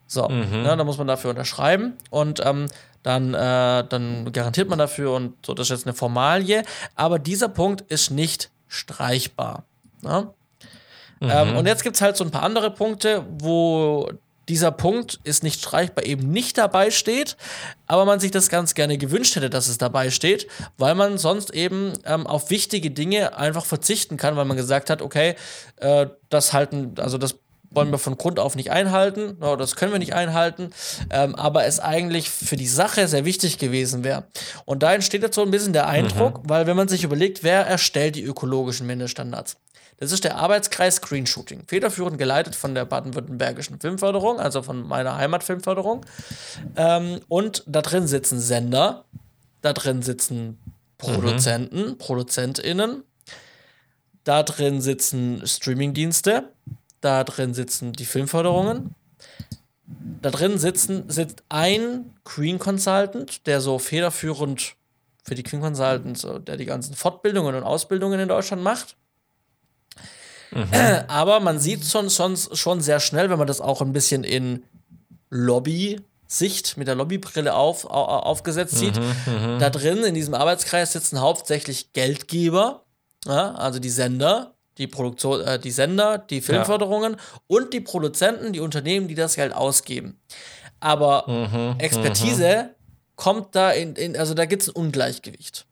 B: So, mhm. ne, da muss man dafür unterschreiben und ähm, dann, äh, dann garantiert man dafür und so, das ist jetzt eine Formalie, aber dieser Punkt ist nicht streichbar. Ne? Mhm. Ähm, und jetzt gibt es halt so ein paar andere Punkte, wo dieser Punkt ist nicht streichbar eben nicht dabei steht, aber man sich das ganz gerne gewünscht hätte, dass es dabei steht, weil man sonst eben ähm, auf wichtige Dinge einfach verzichten kann, weil man gesagt hat, okay, äh, das halten, also das wollen wir von Grund auf nicht einhalten, no, das können wir nicht einhalten, ähm, aber es eigentlich für die Sache sehr wichtig gewesen wäre. Und da entsteht jetzt so ein bisschen der Eindruck, mhm. weil wenn man sich überlegt, wer erstellt die ökologischen Mindeststandards? Das ist der Arbeitskreis Screenshooting, federführend geleitet von der baden-württembergischen Filmförderung, also von meiner Heimatfilmförderung. Ähm, und da drin sitzen Sender, da drin sitzen Produzenten, mhm. ProduzentInnen, da drin sitzen Streamingdienste, da drin sitzen die Filmförderungen. Da drin sitzen, sitzt ein Green Consultant, der so federführend für die Green Consultants, der die ganzen Fortbildungen und Ausbildungen in Deutschland macht. Mhm. aber man sieht schon, schon, schon sehr schnell, wenn man das auch ein bisschen in Lobby-Sicht, mit der Lobbybrille auf, aufgesetzt sieht. Mhm, mhm, da drin in diesem Arbeitskreis sitzen hauptsächlich Geldgeber, ja, also die Sender, die Produktion, äh, die Sender, die Filmförderungen ja. und die Produzenten, die Unternehmen, die das Geld ausgeben. Aber mhm, Expertise mhm. kommt da in, in also da gibt es ein Ungleichgewicht.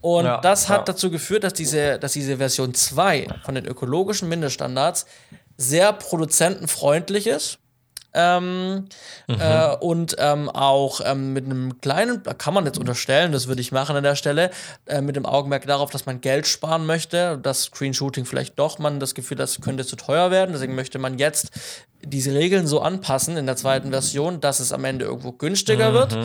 B: Und ja, das hat ja. dazu geführt, dass diese, dass diese Version 2 von den ökologischen Mindeststandards sehr produzentenfreundlich ist. Ähm, mhm. äh, und ähm, auch ähm, mit einem kleinen, da kann man jetzt unterstellen, das würde ich machen an der Stelle, äh, mit dem Augenmerk darauf, dass man Geld sparen möchte, dass Screenshooting vielleicht doch man das Gefühl, das könnte zu teuer werden. Deswegen möchte man jetzt diese Regeln so anpassen in der zweiten Version, dass es am Ende irgendwo günstiger mhm. wird,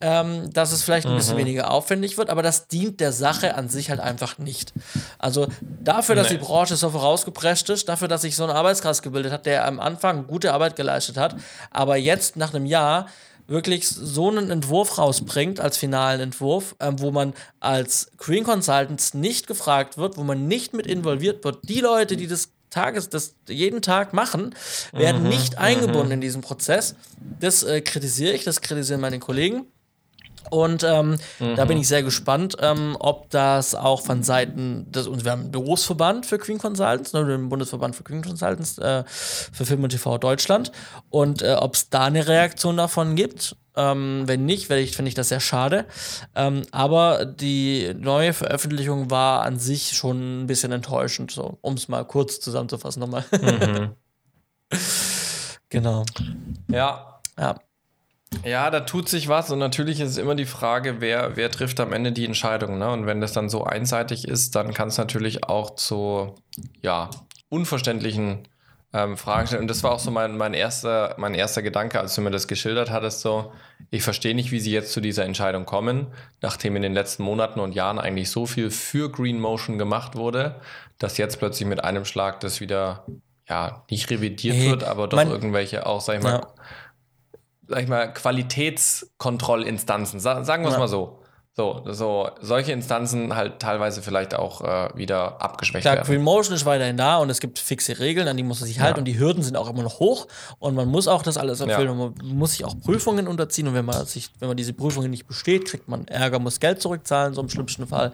B: ähm, dass es vielleicht ein bisschen mhm. weniger aufwendig wird, aber das dient der Sache an sich halt einfach nicht. Also dafür, dass nee. die Branche so vorausgeprescht ist, dafür, dass sich so ein Arbeitskreis gebildet hat, der am Anfang gute Arbeit geleistet hat, aber jetzt nach einem Jahr wirklich so einen Entwurf rausbringt als finalen Entwurf, ähm, wo man als Green Consultants nicht gefragt wird, wo man nicht mit involviert wird. Die Leute, die das Tages, das jeden Tag machen, werden mhm, nicht eingebunden mhm. in diesen Prozess. Das äh, kritisiere ich, das kritisieren meine Kollegen. Und ähm, mhm. da bin ich sehr gespannt, ähm, ob das auch von Seiten des, und wir haben einen Berufsverband für Queen Consultants, ne, den Bundesverband für Queen Consultants äh, für Film und TV Deutschland, und äh, ob es da eine Reaktion davon gibt. Ähm, wenn nicht, ich, finde ich das sehr schade. Ähm, aber die neue Veröffentlichung war an sich schon ein bisschen enttäuschend, so, um es mal kurz zusammenzufassen nochmal. Mhm. genau.
A: Ja. Ja. Ja, da tut sich was und natürlich ist es immer die Frage, wer, wer trifft am Ende die Entscheidung. Ne? Und wenn das dann so einseitig ist, dann kann es natürlich auch zu ja, unverständlichen ähm, Fragen stellen. Und das war auch so mein, mein, erster, mein erster Gedanke, als du mir das geschildert hattest. So, ich verstehe nicht, wie sie jetzt zu dieser Entscheidung kommen, nachdem in den letzten Monaten und Jahren eigentlich so viel für Green Motion gemacht wurde, dass jetzt plötzlich mit einem Schlag das wieder ja nicht revidiert nee, wird, aber doch irgendwelche auch, sag ich mal, ja sag ich mal, Qualitätskontrollinstanzen, sagen wir es ja. mal so. So, so, solche Instanzen halt teilweise vielleicht auch äh, wieder abgeschwächt Klar, werden.
B: Green Motion ist weiterhin da und es gibt fixe Regeln, an die muss man sich halten ja. und die Hürden sind auch immer noch hoch und man muss auch das alles erfüllen ja. und man muss sich auch Prüfungen unterziehen und wenn man sich, wenn man diese Prüfungen nicht besteht, kriegt man Ärger, muss Geld zurückzahlen, so im schlimmsten Fall.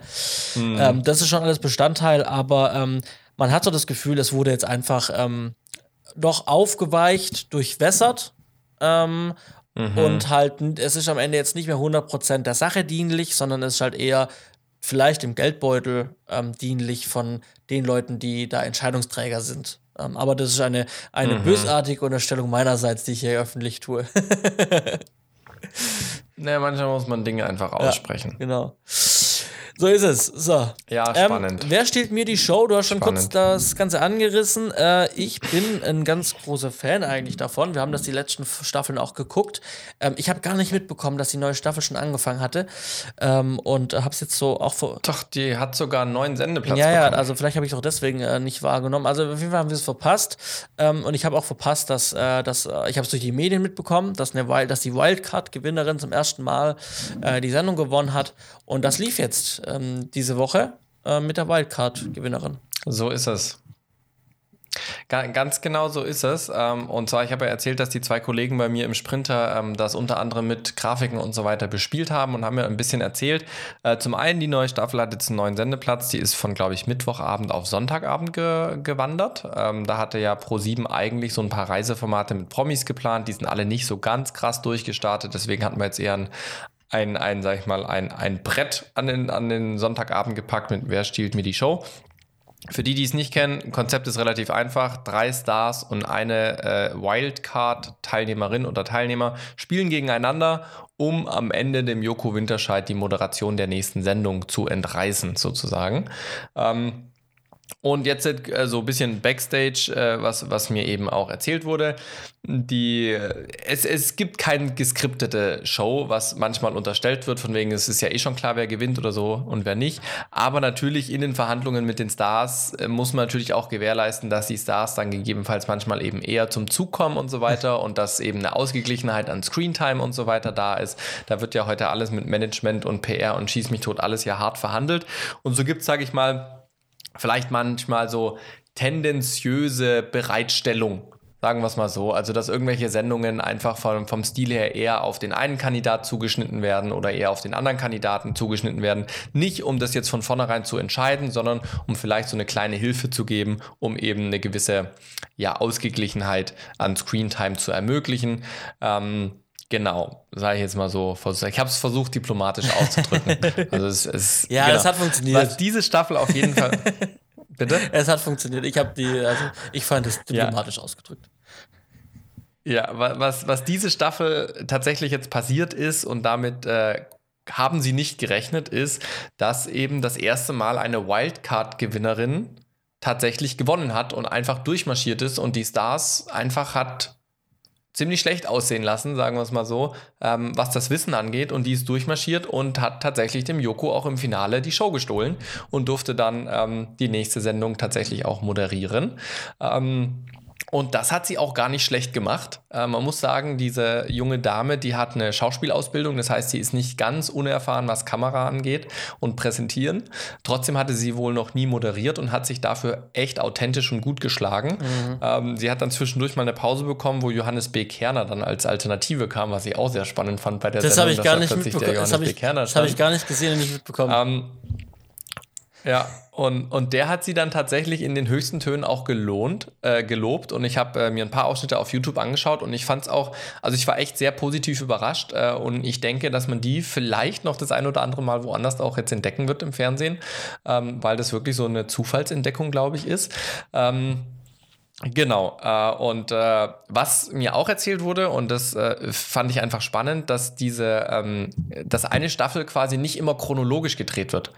B: Mhm. Ähm, das ist schon alles Bestandteil, aber ähm, man hat so das Gefühl, es wurde jetzt einfach ähm, doch aufgeweicht, durchwässert ähm, mhm. und halt, es ist am Ende jetzt nicht mehr 100% der Sache dienlich, sondern es ist halt eher vielleicht im Geldbeutel ähm, dienlich von den Leuten, die da Entscheidungsträger sind. Ähm, aber das ist eine, eine mhm. bösartige Unterstellung meinerseits, die ich hier öffentlich tue.
A: naja, manchmal muss man Dinge einfach aussprechen.
B: Ja, genau. So ist es. So.
A: Ja, ähm, spannend.
B: Ähm, wer stiehlt mir die Show? Du hast schon spannend. kurz das Ganze angerissen. Äh, ich bin ein ganz großer Fan eigentlich davon. Wir haben das die letzten Staffeln auch geguckt. Ähm, ich habe gar nicht mitbekommen, dass die neue Staffel schon angefangen hatte. Ähm, und habe es jetzt so auch vor.
A: Doch, die hat sogar einen neuen Sendeplatz.
B: Ja, bekommen. ja, also vielleicht habe ich es auch deswegen äh, nicht wahrgenommen. Also auf jeden Fall haben wir es verpasst. Ähm, und ich habe auch verpasst, dass, äh, dass äh, ich habe es durch die Medien mitbekommen, dass, eine, dass die Wildcard-Gewinnerin zum ersten Mal äh, die Sendung gewonnen hat. Und das lief jetzt ähm, diese Woche äh, mit der Wildcard-Gewinnerin.
A: So ist es. Ganz genau so ist es. Ähm, und zwar, ich habe ja erzählt, dass die zwei Kollegen bei mir im Sprinter ähm, das unter anderem mit Grafiken und so weiter bespielt haben und haben mir ein bisschen erzählt. Äh, zum einen, die neue Staffel hat jetzt einen neuen Sendeplatz. Die ist von, glaube ich, Mittwochabend auf Sonntagabend ge gewandert. Ähm, da hatte ja Pro7 eigentlich so ein paar Reiseformate mit Promis geplant. Die sind alle nicht so ganz krass durchgestartet. Deswegen hatten wir jetzt eher ein ein, ein, sag ich mal, ein, ein Brett an den, an den Sonntagabend gepackt mit Wer stiehlt mir die Show. Für die, die es nicht kennen, Konzept ist relativ einfach. Drei Stars und eine äh, Wildcard-Teilnehmerin oder Teilnehmer spielen gegeneinander, um am Ende dem Joko Winterscheid die Moderation der nächsten Sendung zu entreißen, sozusagen. Ähm, und jetzt äh, so ein bisschen Backstage, äh, was, was mir eben auch erzählt wurde. Die, es, es gibt keine geskriptete Show, was manchmal unterstellt wird, von wegen es ist ja eh schon klar, wer gewinnt oder so und wer nicht. Aber natürlich in den Verhandlungen mit den Stars äh, muss man natürlich auch gewährleisten, dass die Stars dann gegebenenfalls manchmal eben eher zum Zug kommen und so weiter und dass eben eine Ausgeglichenheit an Screentime und so weiter da ist. Da wird ja heute alles mit Management und PR und Schieß mich tot alles ja hart verhandelt. Und so gibt es, sage ich mal, vielleicht manchmal so tendenziöse Bereitstellung. Sagen wir es mal so. Also, dass irgendwelche Sendungen einfach vom, vom Stil her eher auf den einen Kandidat zugeschnitten werden oder eher auf den anderen Kandidaten zugeschnitten werden. Nicht, um das jetzt von vornherein zu entscheiden, sondern um vielleicht so eine kleine Hilfe zu geben, um eben eine gewisse ja, Ausgeglichenheit an Screentime zu ermöglichen. Ähm, Genau, sage ich jetzt mal so. Ich habe es versucht, diplomatisch auszudrücken. also es, es,
B: ja, genau. das hat funktioniert.
A: Was diese Staffel auf jeden Fall.
B: Bitte? Es hat funktioniert. Ich habe die, also ich fand es diplomatisch ja. ausgedrückt.
A: Ja, was, was diese Staffel tatsächlich jetzt passiert ist und damit äh, haben sie nicht gerechnet, ist, dass eben das erste Mal eine Wildcard-Gewinnerin tatsächlich gewonnen hat und einfach durchmarschiert ist und die Stars einfach hat ziemlich schlecht aussehen lassen, sagen wir es mal so, ähm, was das Wissen angeht. Und die ist durchmarschiert und hat tatsächlich dem Joko auch im Finale die Show gestohlen und durfte dann ähm, die nächste Sendung tatsächlich auch moderieren. Ähm, Und das hat sie auch gar nicht schlecht gemacht. Äh, man muss sagen, diese junge Dame, die hat eine Schauspielausbildung, das heißt, sie ist nicht ganz unerfahren, was Kamera angeht und Präsentieren. Trotzdem hatte sie wohl noch nie moderiert und hat sich dafür echt authentisch und gut geschlagen. Mhm. Ähm, sie hat dann zwischendurch mal eine Pause bekommen, wo Johannes B. Kerner dann als Alternative kam, was ich auch sehr spannend fand bei der
B: das Sendung. Das habe ich gar nicht mitbekommen. Das habe ich, hab ich, gar nicht gesehen und nicht mitbekommen.
A: Ähm, ja, und, und der hat sie dann tatsächlich in den höchsten Tönen auch gelohnt, äh, gelobt. Und ich habe äh, mir ein paar Ausschnitte auf YouTube angeschaut und ich fand es auch, also ich war echt sehr positiv überrascht. Äh, und ich denke, dass man die vielleicht noch das ein oder andere Mal woanders auch jetzt entdecken wird im Fernsehen, ähm, weil das wirklich so eine Zufallsentdeckung, glaube ich, ist. Ähm, Genau. Äh, und äh, was mir auch erzählt wurde, und das äh, fand ich einfach spannend, dass diese, ähm, dass eine Staffel quasi nicht immer chronologisch gedreht wird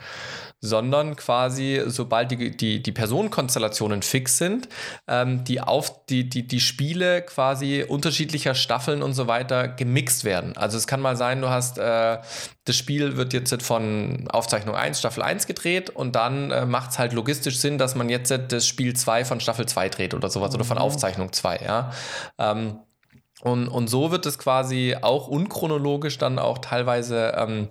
A: sondern quasi, sobald die, die, die Personenkonstellationen fix sind, ähm, die, auf, die, die, die Spiele quasi unterschiedlicher Staffeln und so weiter gemixt werden. Also es kann mal sein, du hast, äh, das Spiel wird jetzt von Aufzeichnung 1, Staffel 1 gedreht und dann äh, macht es halt logistisch Sinn, dass man jetzt das Spiel 2 von Staffel 2 dreht oder sowas mhm. oder von mhm. Aufzeichnung 2, ja. Ähm, und, und so wird es quasi auch unchronologisch dann auch teilweise ähm,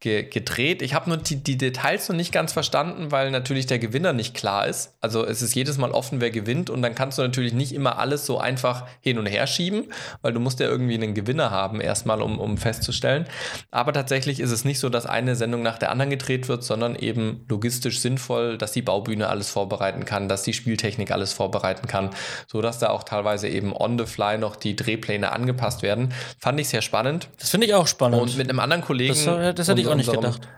A: ge gedreht. Ich habe nur die, die, Details noch nicht ganz verstanden, weil natürlich der Gewinner nicht klar ist. Also es ist jedes Mal offen, wer gewinnt und dann kannst du natürlich nicht immer alles so einfach hin und her schieben, weil du musst ja irgendwie einen Gewinner haben erstmal, um, um festzustellen. Aber tatsächlich ist es nicht so, dass eine Sendung nach der anderen gedreht wird, sondern eben logistisch sinnvoll, dass die Baubühne alles vorbereiten kann, dass die Spieltechnik alles vorbereiten kann, sodass da auch teilweise eben on the fly noch die Drehpläne angepasst werden. Fand ich sehr spannend.
B: Das finde ich auch spannend.
A: Und mit einem anderen Kollegen.
B: Das, das hätte ich auch nicht gedacht.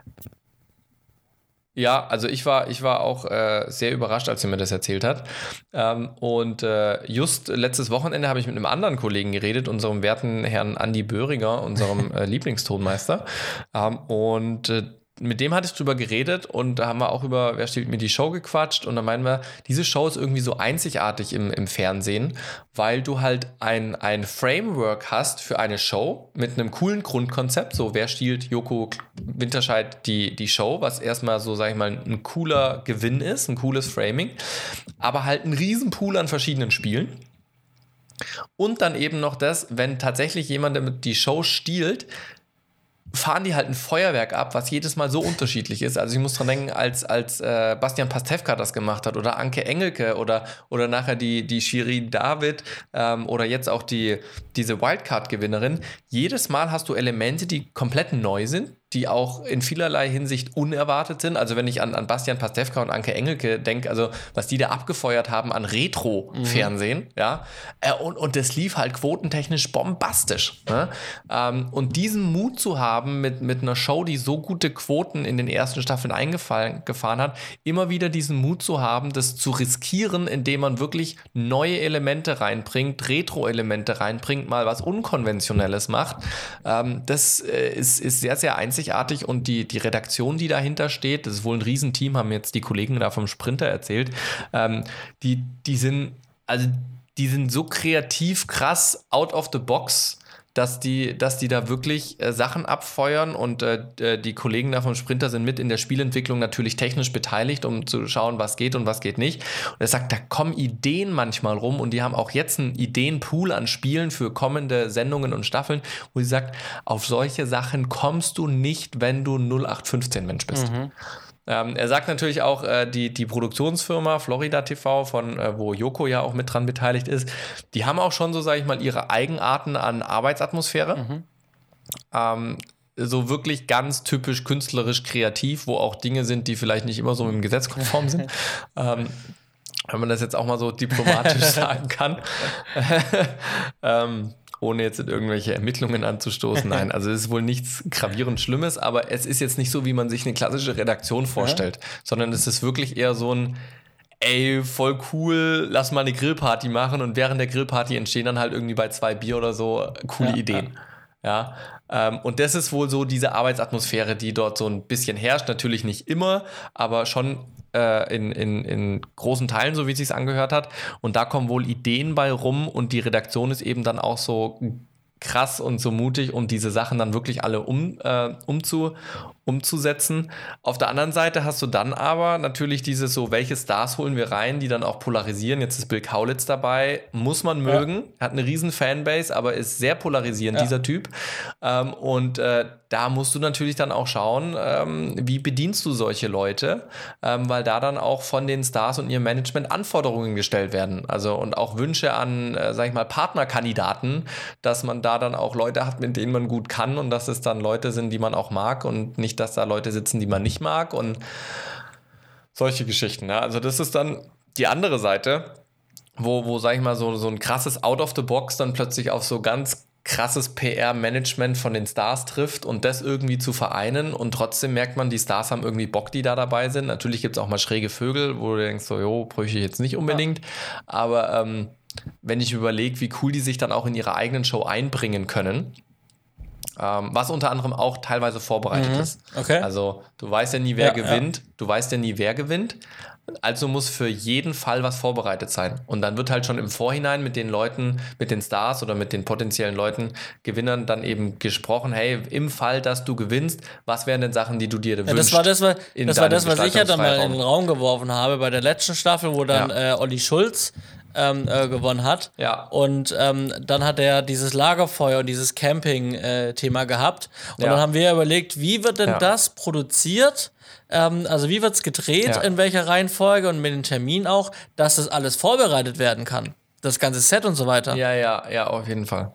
A: Ja, also ich war, ich war auch äh, sehr überrascht, als er mir das erzählt hat. Ähm, und äh, just letztes Wochenende habe ich mit einem anderen Kollegen geredet, unserem werten Herrn Andi Böhringer, unserem äh, Lieblingstonmeister. Ähm, und äh, mit dem hatte ich drüber geredet und da haben wir auch über Wer steht mir die Show gequatscht und da meinen wir, diese Show ist irgendwie so einzigartig im, im Fernsehen, weil du halt ein, ein Framework hast für eine Show mit einem coolen Grundkonzept, so wer stiehlt Joko Winterscheid die, die Show, was erstmal so, sag ich mal, ein cooler Gewinn ist, ein cooles Framing, aber halt ein Riesenpool an verschiedenen Spielen. Und dann eben noch das, wenn tatsächlich jemand die Show stiehlt, fahren die halt ein Feuerwerk ab, was jedes Mal so unterschiedlich ist. Also ich muss dran denken, als, als äh, Bastian Pastewka das gemacht hat oder Anke Engelke oder, oder nachher die, die Shirin David ähm, oder jetzt auch die, diese Wildcard-Gewinnerin. Jedes Mal hast du Elemente, die komplett neu sind, die auch in vielerlei Hinsicht unerwartet sind. Also wenn ich an, an Bastian Pastewka und Anke Engelke denke, also was die da abgefeuert haben an Retro-Fernsehen, mhm. ja, äh, und, und das lief halt quotentechnisch bombastisch. Ne? Ähm, und diesen Mut zu haben mit, mit einer Show, die so gute Quoten in den ersten Staffeln eingefahren gefahren hat, immer wieder diesen Mut zu haben, das zu riskieren, indem man wirklich neue Elemente reinbringt, Retro-Elemente reinbringt, mal was Unkonventionelles macht, ähm, das äh, ist, ist sehr, sehr einzigartig einzigartig und die, die Redaktion, die dahinter steht, das ist wohl ein Riesenteam, haben jetzt die Kollegen da vom Sprinter erzählt, ähm, die, die sind, also die sind so kreativ, krass, out of the box dass die, dass die da wirklich äh, Sachen abfeuern und äh, äh, die Kollegen da vom Sprinter sind mit in der Spielentwicklung natürlich technisch beteiligt, um zu schauen, was geht und was geht nicht. Und er sagt, da kommen Ideen manchmal rum und die haben auch jetzt einen Ideenpool an Spielen für kommende Sendungen und Staffeln, wo sie sagt, auf solche Sachen kommst du nicht, wenn du 0815 Mensch bist. Mhm. Ähm, er sagt natürlich auch, äh, die, die Produktionsfirma Florida TV, von äh, wo Joko ja auch mit dran beteiligt ist, die haben auch schon so, sage ich mal, ihre Eigenarten an Arbeitsatmosphäre. Mhm. Ähm, so wirklich ganz typisch künstlerisch kreativ, wo auch Dinge sind, die vielleicht nicht immer so mit dem Gesetz konform sind. ähm, wenn man das jetzt auch mal so diplomatisch sagen kann. ähm, ohne jetzt in irgendwelche Ermittlungen anzustoßen. Nein, also es ist wohl nichts gravierend Schlimmes, aber es ist jetzt nicht so, wie man sich eine klassische Redaktion vorstellt, ja. sondern es ist wirklich eher so ein ey, voll cool, lass mal eine Grillparty machen und während der Grillparty entstehen dann halt irgendwie bei zwei Bier oder so coole ja, Ideen. Ja, ja ähm, und das ist wohl so diese Arbeitsatmosphäre, die dort so ein bisschen herrscht. Natürlich nicht immer, aber schon äh, in, in, in großen Teilen, so wie es sich angehört hat. Und da kommen wohl Ideen bei rum und die Redaktion ist eben dann auch so krass und so mutig und diese Sachen dann wirklich alle um, äh, umzu, umzusetzen. Auf der anderen Seite hast du dann aber natürlich dieses so, welche Stars holen wir rein, die dann auch polarisieren. Jetzt ist Bill Kaulitz dabei, muss man mögen, ja. hat eine riesen Fanbase, aber ist sehr polarisierend, ja. dieser Typ. Ähm, und äh, da musst du natürlich dann auch schauen, ähm, wie bedienst du solche Leute, ähm, weil da dann auch von den Stars und ihrem Management Anforderungen gestellt werden. Also und auch Wünsche an, äh, sag ich mal, Partnerkandidaten, dass man da dann auch Leute hat, mit denen man gut kann und dass es dann Leute sind, die man auch mag und nicht, dass da Leute sitzen, die man nicht mag und solche Geschichten. Ja? Also das ist dann die andere Seite, wo, wo sag ich mal, so, so ein krasses Out of the Box dann plötzlich auf so ganz krasses PR-Management von den Stars trifft und das irgendwie zu vereinen und trotzdem merkt man, die Stars haben irgendwie Bock, die da dabei sind. Natürlich gibt es auch mal schräge Vögel, wo du denkst, so, jo, bräuchte ich jetzt nicht unbedingt. Ja. Aber ähm, wenn ich überlege, wie cool die sich dann auch in ihre eigenen Show einbringen können, ähm, was unter anderem auch teilweise vorbereitet mhm. ist.
B: Okay.
A: Also du weißt ja nie, wer ja, gewinnt. Ja. Du weißt ja nie, wer gewinnt. Also muss für jeden Fall was vorbereitet sein. Und dann wird halt schon im Vorhinein mit den Leuten, mit den Stars oder mit den potenziellen Leuten, Gewinnern dann eben gesprochen, hey, im Fall, dass du gewinnst, was wären denn Sachen, die du dir ja, wünschst?
B: Das war das, was, das, war das was ich ja dann mal in den Raum geworfen habe bei der letzten Staffel, wo dann ja. äh, Olli Schulz ähm, äh, gewonnen hat.
A: Ja.
B: Und ähm, dann hat er dieses Lagerfeuer und dieses Camping-Thema äh, gehabt. Und ja. dann haben wir überlegt, wie wird denn ja. das produziert? Ähm, also wie wird es gedreht, in welcher Reihenfolge und mit dem Termin auch, dass das alles vorbereitet werden kann. Das ganze Set und so weiter.
A: Ja, ja, ja, auf jeden Fall.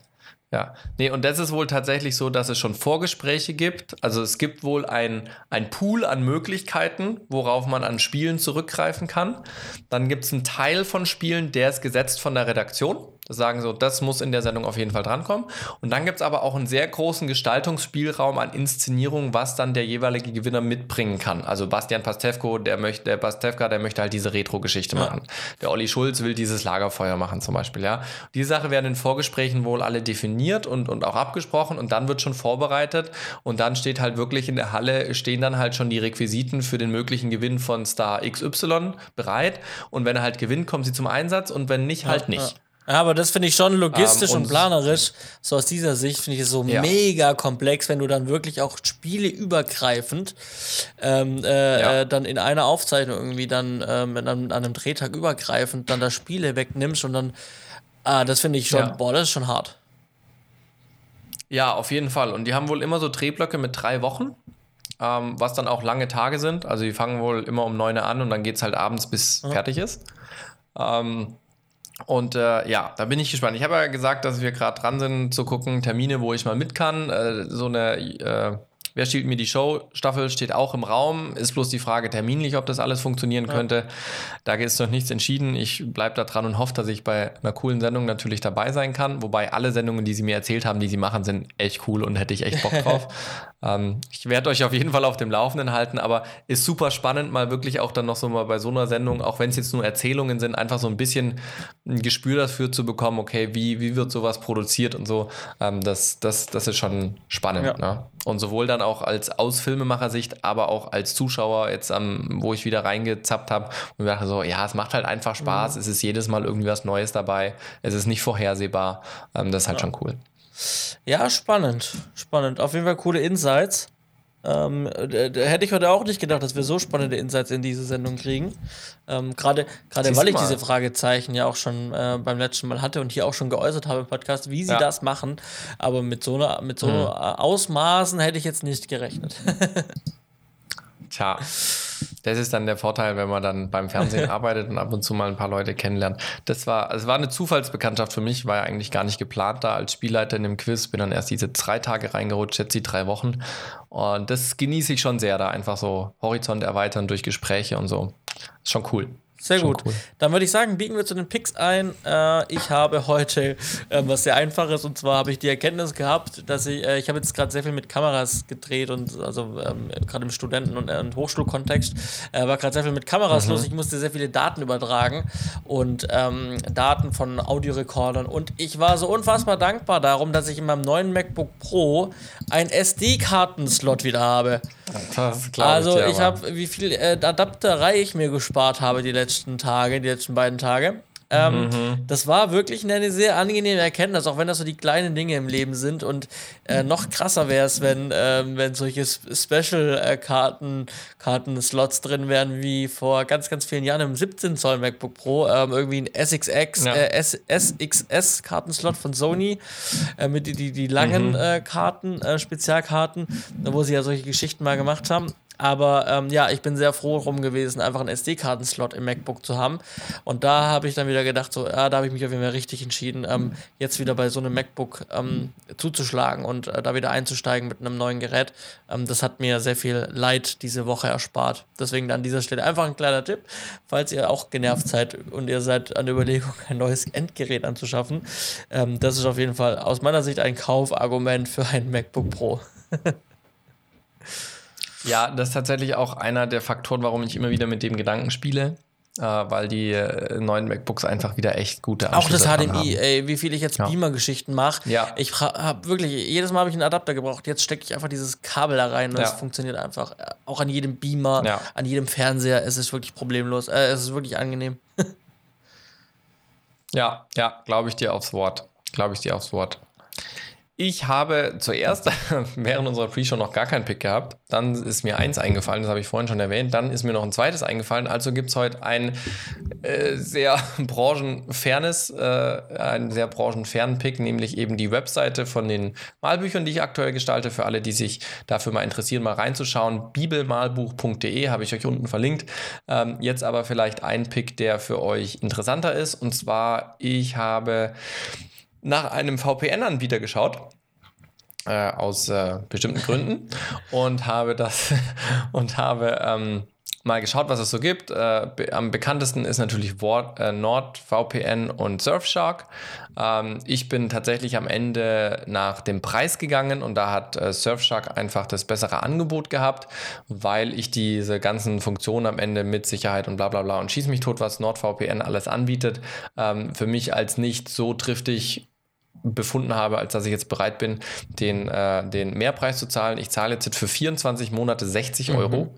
A: Ja, nee, und das ist wohl tatsächlich so, dass es schon Vorgespräche gibt. Also es gibt wohl ein, ein Pool an Möglichkeiten, worauf man an Spielen zurückgreifen kann. Dann gibt es einen Teil von Spielen, der ist gesetzt von der Redaktion sagen so, das muss in der Sendung auf jeden Fall drankommen. Und dann gibt es aber auch einen sehr großen Gestaltungsspielraum an Inszenierung, was dann der jeweilige Gewinner mitbringen kann. Also Bastian Pastewko, der möchte, der Pastewka, der möchte halt diese Retro-Geschichte ja. machen. Der Olli Schulz will dieses Lagerfeuer machen zum Beispiel, ja. Diese Sache werden in Vorgesprächen wohl alle definiert und, und auch abgesprochen und dann wird schon vorbereitet und dann steht halt wirklich in der Halle, stehen dann halt schon die Requisiten für den möglichen Gewinn von Star XY bereit und wenn er halt gewinnt, kommen sie zum Einsatz und wenn nicht, halt nicht. Ja.
B: Ja, aber das finde ich schon logistisch ähm, und, und, planerisch, so aus dieser Sicht finde ich es so ja. mega komplex, wenn du dann wirklich auch spieleübergreifend ähm, äh, ja. äh, dann in einer Aufzeichnung irgendwie dann ähm, an, einem Drehtag übergreifend dann da Spiele wegnimmst und dann, ah, das finde ich schon, ja. boah, das ist schon hart.
A: Ja, auf jeden Fall. Und die haben wohl immer so Drehblöcke mit drei Wochen, ähm, was dann auch lange Tage sind. Also die fangen wohl immer um neun an und dann geht es halt abends, bis fertig ist. Ähm, und äh, ja, da bin ich gespannt. Ich habe ja gesagt, dass wir gerade dran sind zu gucken, Termine, wo ich mal mit kann. Äh, so eine äh, Wer stiehlt mir die Show? Staffel steht auch im Raum. Ist bloß die Frage terminlich, ob das alles funktionieren ja. könnte. Da ist noch nichts entschieden. Ich bleibe da dran und hoffe, dass ich bei einer coolen Sendung natürlich dabei sein kann. Wobei alle Sendungen, die sie mir erzählt haben, die sie machen, sind echt cool und hätte ich echt Bock drauf. ähm, ich werde euch auf jeden Fall auf dem Laufenden halten, aber ist super spannend, mal wirklich auch dann noch so mal bei so einer Sendung, auch wenn es jetzt nur Erzählungen sind, einfach so ein bisschen ein Gespür dafür zu bekommen, okay, wie, wie wird sowas produziert und so. Ähm, das, das, das ist schon spannend. Ja. Ne? Und sowohl dann auch als aus Filmemacher-Sicht, aber auch als Zuschauer, jetzt am, wo ich wieder reingezappt habe und dachte so, ja, es macht halt einfach Spaß, mhm. es ist jedes Mal irgendwie was Neues dabei, es ist nicht vorhersehbar. Ähm, das ist halt ja. schon cool.
B: Ja, spannend. Spannend. Auf jeden Fall coole Insights. Ähm, da hätte ich heute auch nicht gedacht, dass wir so spannende Insights in diese Sendung kriegen. Ähm, Gerade weil ich mal. diese Fragezeichen ja auch schon äh, beim letzten Mal hatte und hier auch schon geäußert habe im Podcast, wie sie ja. das machen. Aber mit so, einer, mit so mhm. Ausmaßen hätte ich jetzt nicht gerechnet.
A: Tja. Das ist dann der Vorteil, wenn man dann beim Fernsehen arbeitet und ab und zu mal ein paar Leute kennenlernt. Das war, es war eine Zufallsbekanntschaft für mich, war ja eigentlich gar nicht geplant da als Spielleiter in dem Quiz. Bin dann erst diese drei Tage reingerutscht, jetzt die drei Wochen. Und das genieße ich schon sehr, da einfach so Horizont erweitern durch Gespräche und so. Ist schon cool.
B: Sehr gut. Cool. Dann würde ich sagen, biegen wir zu den Picks ein. Äh, ich habe heute äh, was sehr Einfaches und zwar habe ich die Erkenntnis gehabt, dass ich, äh, ich habe jetzt gerade sehr viel mit Kameras gedreht und also ähm, gerade im Studenten- und, und Hochschulkontext äh, war gerade sehr viel mit Kameras mhm. los. Ich musste sehr viele Daten übertragen und ähm, Daten von Audiorekordern und ich war so unfassbar dankbar darum, dass ich in meinem neuen MacBook Pro einen SD-Kartenslot wieder habe. Das also ich, ich habe, wie viel äh, Adapterei ich mir gespart habe die letzten letzten Tage, die letzten beiden Tage. Ähm, mhm. Das war wirklich eine sehr angenehme Erkenntnis, auch wenn das so die kleinen Dinge im Leben sind. Und äh, noch krasser wäre es, wenn, ähm, wenn solche Special-Karten, Karten-Slots drin wären, wie vor ganz, ganz vielen Jahren im 17 Zoll MacBook Pro. Ähm, irgendwie ein SXX, ja. äh, SXS-Kartenslot von Sony, äh, mit die, die, die langen mhm. Äh, Karten, äh, Spezialkarten, wo sie ja solche Geschichten mal gemacht haben. Aber ähm, ja, ich bin sehr froh drum gewesen, einfach einen SD-Karten-Slot im MacBook zu haben. Und da habe ich dann wieder gedacht, so, ja, da habe ich mich auf jeden Fall richtig entschieden, ähm, jetzt wieder bei so einem MacBook ähm, zuzuschlagen und äh, da wieder einzusteigen mit einem neuen Gerät. Ähm, das hat mir sehr viel Leid diese Woche erspart. Deswegen an dieser Stelle einfach ein kleiner Tipp, falls ihr auch genervt seid und ihr seid an der Überlegung, ein neues Endgerät anzuschaffen. Ähm, das ist auf jeden Fall aus meiner Sicht ein Kaufargument für ein MacBook Pro.
A: Ja, das ist tatsächlich auch einer der Faktoren, warum ich immer wieder mit dem Gedanken spiele. Äh, weil die äh, neuen MacBooks einfach wieder echt gute
B: Anschlüsse Auch das HDMI, ey, wie viel ich jetzt ja. Beamer-Geschichten mache. Ja. Ich habe wirklich, jedes Mal habe ich einen Adapter gebraucht. Jetzt stecke ich einfach dieses Kabel da rein und das funktioniert einfach. Äh, auch an jedem Beamer, ja. an jedem Fernseher. Es ist wirklich problemlos. Äh, es ist wirklich angenehm.
A: ja, ja, glaube ich dir aufs Wort. Glaube ich dir aufs Wort. Ich habe zuerst während unserer Pre-Show noch gar keinen Pick gehabt. Dann ist mir eins eingefallen, das habe ich vorhin schon erwähnt. Dann ist mir noch ein zweites eingefallen. Also gibt es heute ein äh, sehr branchenfernes, äh, einen sehr branchenfernen Pick, nämlich eben die Webseite von den Malbüchern, die ich aktuell gestalte. Für alle, die sich dafür mal interessieren, mal reinzuschauen. Bibelmalbuch.de habe ich euch unten verlinkt. Ähm, jetzt aber vielleicht ein Pick, der für euch interessanter ist. Und zwar, ich habe nach einem VPN-Anbieter geschaut. Äh, aus äh, bestimmten Gründen und habe das und habe ähm, mal geschaut, was es so gibt. Äh, be am bekanntesten ist natürlich Word, äh, NordVPN und Surfshark. Ähm, ich bin tatsächlich am Ende nach dem Preis gegangen und da hat äh, Surfshark einfach das bessere Angebot gehabt, weil ich diese ganzen Funktionen am Ende mit Sicherheit und bla bla bla und schieß mich tot, was NordVPN alles anbietet, ähm, für mich als nicht so triftig befunden habe, als dass ich jetzt bereit bin, den, äh, den Mehrpreis zu zahlen. Ich zahle jetzt für 24 Monate 60 Euro, mhm.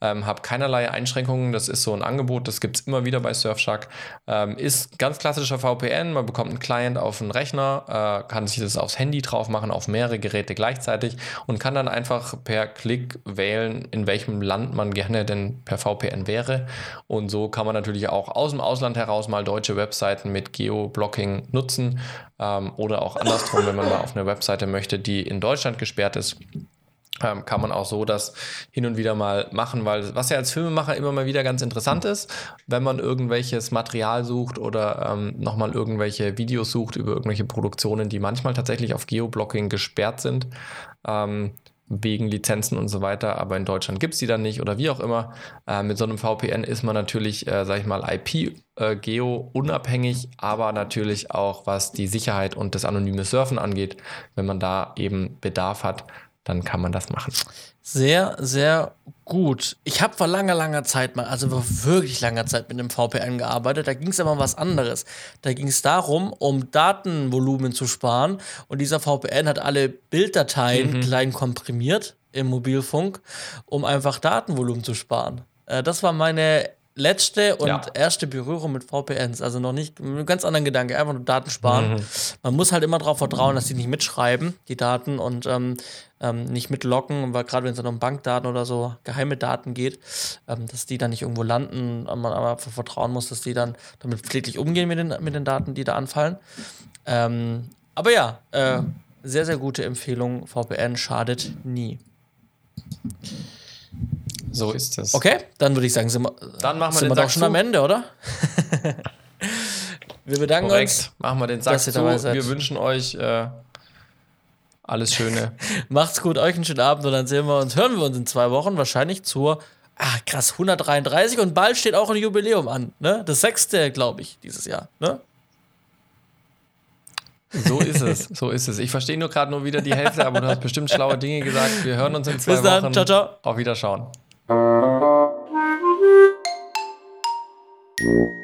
A: ähm, habe keinerlei Einschränkungen. Das ist so ein Angebot, das gibt es immer wieder bei Surfshark. Ähm, ist ganz klassischer VPN. Man bekommt einen Client auf den Rechner, äh, kann sich das aufs Handy drauf machen, auf mehrere Geräte gleichzeitig und kann dann einfach per Klick wählen, in welchem Land man gerne denn per VPN wäre. Und so kann man natürlich auch aus dem Ausland heraus mal deutsche Webseiten mit Geoblocking nutzen ähm, oder auch andersrum, wenn man mal auf eine Webseite möchte, die in Deutschland gesperrt ist, ähm, kann man auch so das hin und wieder mal machen, weil was ja als Filmemacher immer mal wieder ganz interessant ist, wenn man irgendwelches Material sucht oder ähm, nochmal irgendwelche Videos sucht über irgendwelche Produktionen, die manchmal tatsächlich auf Geoblocking gesperrt sind, ähm, wegen Lizenzen und so weiter, aber in Deutschland gibt es die dann nicht oder wie auch immer. Äh, mit so einem VPN ist man natürlich, äh, sag ich mal, IP-Geo äh, unabhängig, aber natürlich auch, was die Sicherheit und das anonyme Surfen angeht, wenn man da eben Bedarf hat, dann kann man das machen.
B: Sehr, sehr gut. Ich habe vor langer, langer Zeit mal, also vor wirklich langer Zeit mit einem VPN gearbeitet. Da ging es aber um was anderes. Da ging es darum, um Datenvolumen zu sparen. Und dieser VPN hat alle Bilddateien mhm. klein komprimiert im Mobilfunk, um einfach Datenvolumen zu sparen. Äh, das war meine letzte und ja. erste Berührung mit VPNs. Also noch nicht, mit einem ganz anderen Gedanke, einfach nur Daten sparen. Mhm. Man muss halt immer darauf vertrauen, dass die nicht mitschreiben, die Daten, und ähm, ähm, nicht mitlocken, weil gerade wenn es dann um Bankdaten oder so geheime Daten geht, ähm, dass die dann nicht irgendwo landen, man aber vertrauen muss, dass die dann damit pfleglich umgehen mit den, mit den Daten, die da anfallen. Ähm, aber ja, äh, sehr, sehr gute Empfehlung. VPN schadet nie.
A: So ist es.
B: Okay, dann würde ich sagen, sind wir,
A: dann machen wir,
B: sind wir doch schon zu. am Ende, oder? wir bedanken Korrekt. uns.
A: Machen wir den Sack zu. Wir wünschen euch äh, alles Schöne.
B: Macht's gut, euch einen schönen Abend und dann sehen wir uns, hören wir uns in zwei Wochen wahrscheinlich zur, ah krass, 133 und bald steht auch ein Jubiläum an, ne? Das sechste, glaube ich, dieses Jahr, ne?
A: So ist es, so ist es. Ich verstehe nur gerade nur wieder die Hälfte, aber du hast bestimmt schlaue Dinge gesagt. Wir hören uns in zwei Bis dann. Wochen. Ciao, ciao. Auf Wiederschauen. Thank you.